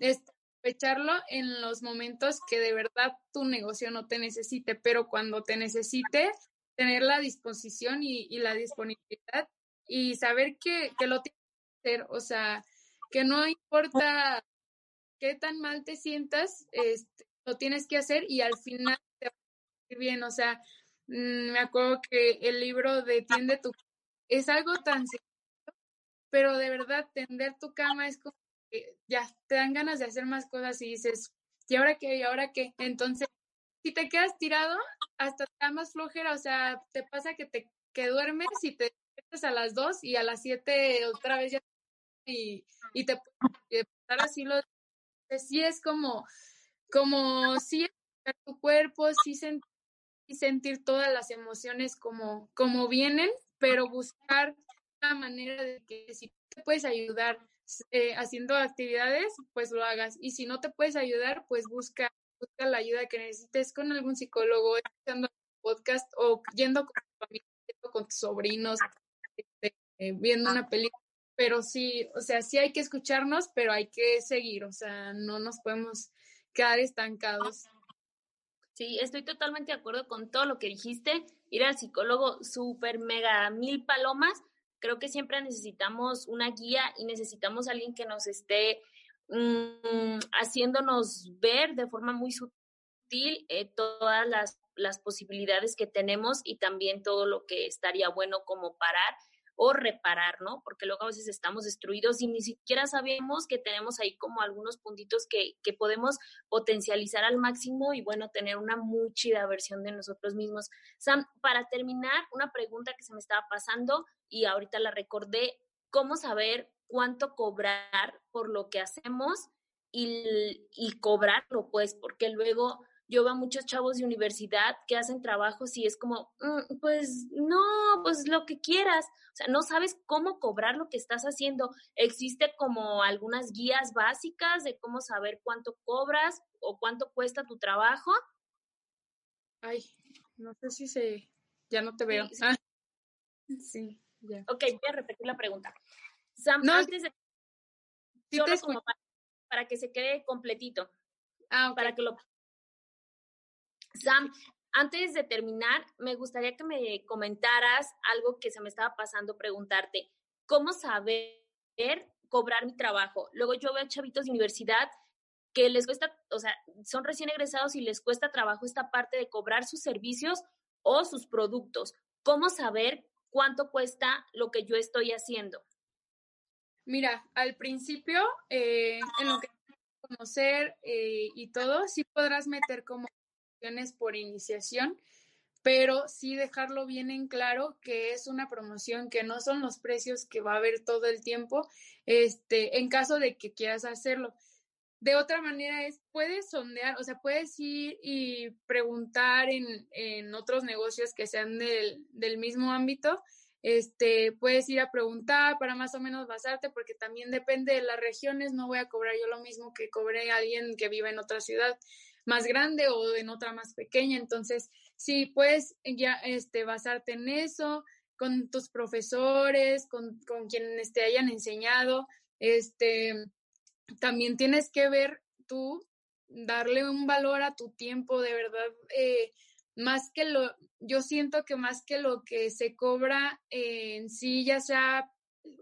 este, aprovecharlo en los momentos que de verdad tu negocio no te necesite, pero cuando te necesite, tener la disposición y, la disponibilidad y saber que, lo tienes que hacer, o sea, que no importa qué tan mal te sientas, este, lo tienes que hacer y al final te va a ir bien, o sea, mm, me acuerdo que el libro de Tiende tu es algo tan sencillo, pero de verdad tender tu cama es como ya te dan ganas de hacer más cosas y dices, ¿y ahora qué? ¿Y ahora qué? Entonces, si te quedas tirado, hasta te da más flojera, o sea, te pasa que te que duermes y te despiertas a las 2 y a las 7 otra vez ya y, y te puedes estar así lo sí es como como sí tu cuerpo, sí sentir, sentir todas las emociones como como vienen, pero buscar la manera de que si te puedes ayudar eh, haciendo actividades, pues lo hagas. Y si no te puedes ayudar, pues busca, busca la ayuda que necesites con algún psicólogo, escuchando podcast o yendo con con tus sobrinos, este, eh, viendo una película. Pero sí, o sea, sí hay que escucharnos, pero hay que seguir, o sea, no nos podemos quedar estancados. Sí, estoy totalmente de acuerdo con todo lo que dijiste. Ir al psicólogo súper mega mil palomas, creo que siempre necesitamos una guía y necesitamos alguien que nos esté mm, haciéndonos ver de forma muy sutil eh, todas las, las posibilidades que tenemos y también todo lo que estaría bueno como parar o reparar, ¿no? Porque luego a veces estamos destruidos y ni siquiera sabemos que tenemos ahí como algunos puntitos que, que podemos potencializar al máximo y bueno, tener una muy chida versión de nosotros mismos. Sam, para terminar, una pregunta que se me estaba pasando y ahorita la recordé, ¿cómo saber cuánto cobrar por lo que hacemos y, y cobrarlo? Pues porque luego yo veo a muchos chavos de universidad que hacen trabajos y es como, mm, pues no, pues lo que quieras. O sea, no sabes cómo cobrar lo que estás haciendo. Existe como algunas guías básicas de cómo saber cuánto cobras o cuánto cuesta tu trabajo. Ay, no sé si se, ya no te veo. Sí, ah, sí ya. Ok, voy a repetir la pregunta. Sam, antes de... solo como para, que se quede completito. Ah, Para que lo Sam, antes de terminar, me gustaría que me comentaras algo que se me estaba pasando preguntarte. ¿Cómo saber cobrar mi trabajo? Luego yo veo chavitos de universidad que les cuesta, o sea, son recién egresados y les cuesta trabajo esta parte de cobrar sus servicios o sus productos. ¿Cómo saber cuánto cuesta lo que yo estoy haciendo? Mira, al principio, eh, en lo que conocer eh, y todo, sí podrás meter como por iniciación, pero sí dejarlo bien en claro que es una promoción, que no son los precios que va a haber todo el tiempo, este, en caso de que quieras hacerlo. De otra manera es, puedes sondear, o sea, puedes ir y preguntar en, en otros negocios que sean del, del mismo ámbito, este, puedes ir a preguntar para más o menos basarte, porque también depende de las regiones, no voy a cobrar yo lo mismo que cobré alguien que vive en otra ciudad más grande o en otra más pequeña, entonces sí, puedes ya este, basarte en eso, con tus profesores, con, con quienes te hayan enseñado, este, también tienes que ver tú, darle un valor a tu tiempo, de verdad, eh, más que lo, yo siento que más que lo que se cobra en sí, ya sea,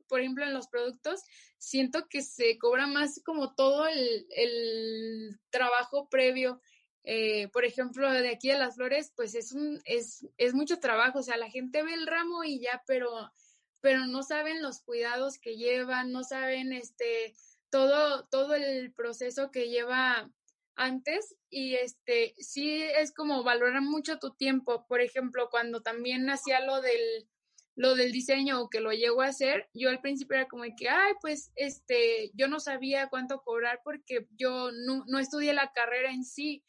por ejemplo, en los productos, siento que se cobra más como todo el, el trabajo previo. Eh, por ejemplo, de aquí a las flores, pues es un, es, es mucho trabajo, o sea, la gente ve el ramo y ya, pero, pero no saben los cuidados que llevan, no saben este todo, todo el proceso que lleva antes y este sí es como valorar mucho tu tiempo. Por ejemplo, cuando también hacía lo del lo del diseño o que lo llego a hacer, yo al principio era como de que, ay, pues este, yo no sabía cuánto cobrar porque yo no, no estudié la carrera en sí,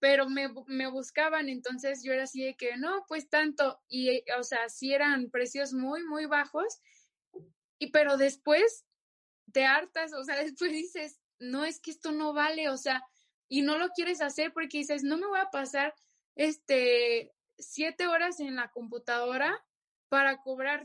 pero me, me, buscaban, entonces yo era así de que, no, pues tanto, y o sea, sí eran precios muy, muy bajos, y pero después te hartas, o sea, *laughs* después dices, no es que esto no vale, o sea, y no lo quieres hacer porque dices, no me voy a pasar este siete horas en la computadora para cobrar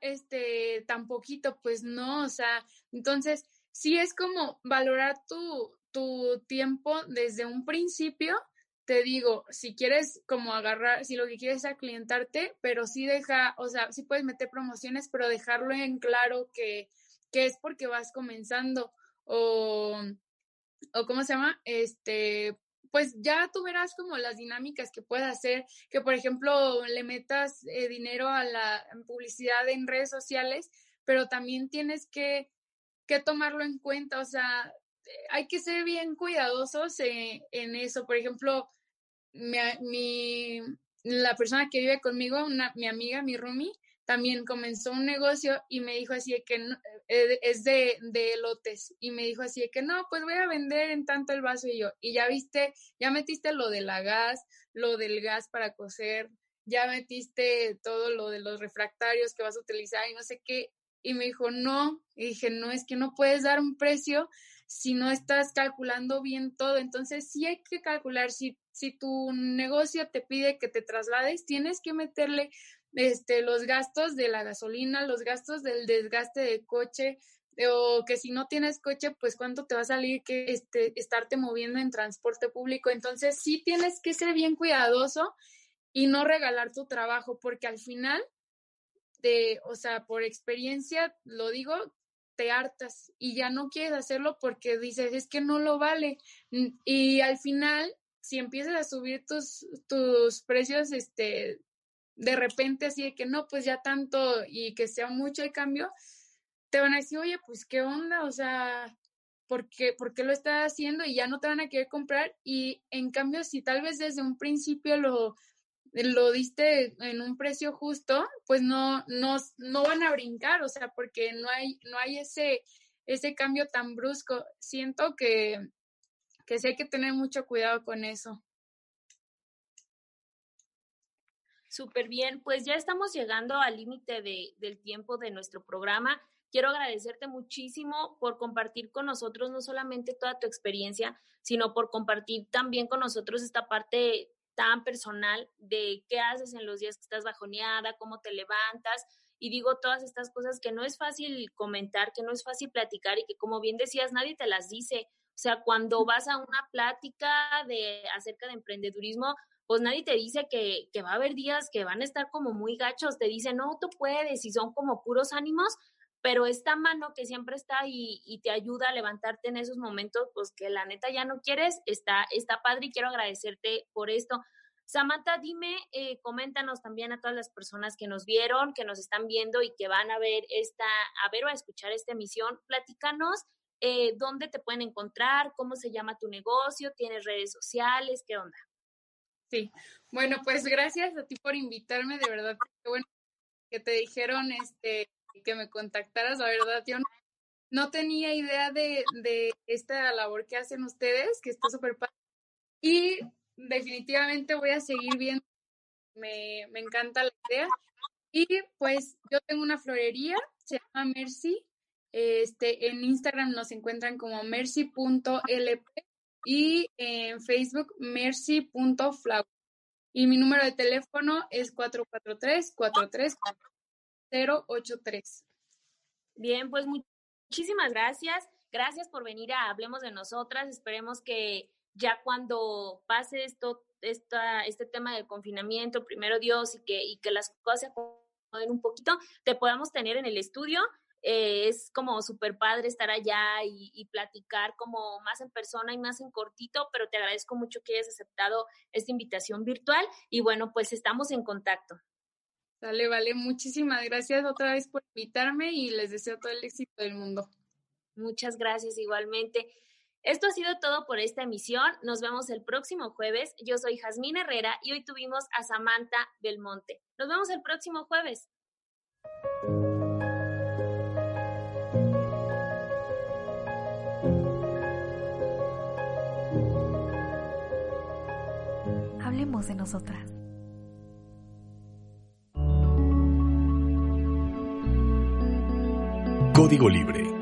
este tan poquito, pues no, o sea, entonces sí es como valorar tu, tu tiempo desde un principio. Te digo, si quieres como agarrar, si lo que quieres es aclientarte, pero sí deja, o sea, sí puedes meter promociones, pero dejarlo en claro que, que es porque vas comenzando o, o ¿cómo se llama? Este, pues ya tú verás como las dinámicas que puedes hacer, que por ejemplo le metas eh, dinero a la publicidad en redes sociales, pero también tienes que, que tomarlo en cuenta, o sea, hay que ser bien cuidadosos en, en eso. Por ejemplo, mi, la persona que vive conmigo, una, mi amiga, mi roomie, también comenzó un negocio y me dijo así de que eh, es de, de lotes y me dijo así de que no, pues voy a vender en tanto el vaso y yo, y ya viste, ya metiste lo de la gas, lo del gas para coser, ya metiste todo lo de los refractarios que vas a utilizar y no sé qué, y me dijo no, y dije no, es que no puedes dar un precio si no estás calculando bien todo, entonces sí hay que calcular, si, si tu negocio te pide que te traslades, tienes que meterle este, los gastos de la gasolina, los gastos del desgaste de coche, o que si no tienes coche, pues cuánto te va a salir que este, estarte moviendo en transporte público. Entonces sí tienes que ser bien cuidadoso y no regalar tu trabajo, porque al final, de, o sea, por experiencia, lo digo, te hartas y ya no quieres hacerlo porque dices, es que no lo vale. Y al final, si empiezas a subir tus, tus precios, este, de repente así de que no, pues ya tanto y que sea mucho el cambio, te van a decir, oye, pues qué onda, o sea, ¿por qué, ¿por qué lo estás haciendo? Y ya no te van a querer comprar. Y en cambio, si tal vez desde un principio lo, lo diste en un precio justo, pues no, no, no van a brincar, o sea, porque no hay, no hay ese, ese cambio tan brusco. Siento que, que sí hay que tener mucho cuidado con eso. Súper bien, pues ya estamos llegando al límite de, del tiempo de nuestro programa. Quiero agradecerte muchísimo por compartir con nosotros no solamente toda tu experiencia, sino por compartir también con nosotros esta parte tan personal de qué haces en los días que estás bajoneada, cómo te levantas. Y digo todas estas cosas que no es fácil comentar, que no es fácil platicar y que como bien decías, nadie te las dice. O sea, cuando vas a una plática de acerca de emprendedurismo, pues nadie te dice que, que, va a haber días que van a estar como muy gachos, te dicen, no, tú puedes, y son como puros ánimos, pero esta mano que siempre está y, y, te ayuda a levantarte en esos momentos, pues que la neta ya no quieres, está, está padre y quiero agradecerte por esto. Samantha, dime, eh, coméntanos también a todas las personas que nos vieron, que nos están viendo y que van a ver esta, a ver o a escuchar esta emisión, platícanos eh, dónde te pueden encontrar, cómo se llama tu negocio, tienes redes sociales, qué onda. Sí, bueno, pues gracias a ti por invitarme, de verdad, qué bueno que te dijeron este que me contactaras, la verdad, yo no, tenía idea de, de, esta labor que hacen ustedes, que está súper padre, y definitivamente voy a seguir viendo, me, me encanta la idea, y pues yo tengo una florería, se llama Mercy, este, en Instagram nos encuentran como mercy.lp y en Facebook mercy.flower. Y mi número de teléfono es 443-434-083. Bien, pues muchísimas gracias. Gracias por venir a Hablemos de Nosotras. Esperemos que ya cuando pase esto, esta, este tema del confinamiento, primero Dios, y que, y que las cosas se acomoden un poquito, te podamos tener en el estudio eh, es como súper padre estar allá y, platicar como más en persona y más en cortito, pero te agradezco mucho que hayas aceptado esta invitación virtual y bueno, pues estamos en contacto. Dale, vale, muchísimas gracias otra vez por invitarme y les deseo todo el éxito del mundo. Muchas gracias igualmente. Esto ha sido todo por esta emisión. Nos vemos el próximo jueves. Yo soy Jazmín Herrera y hoy tuvimos a Samantha Belmonte. Nos vemos el próximo jueves. De nosotras. Código Libre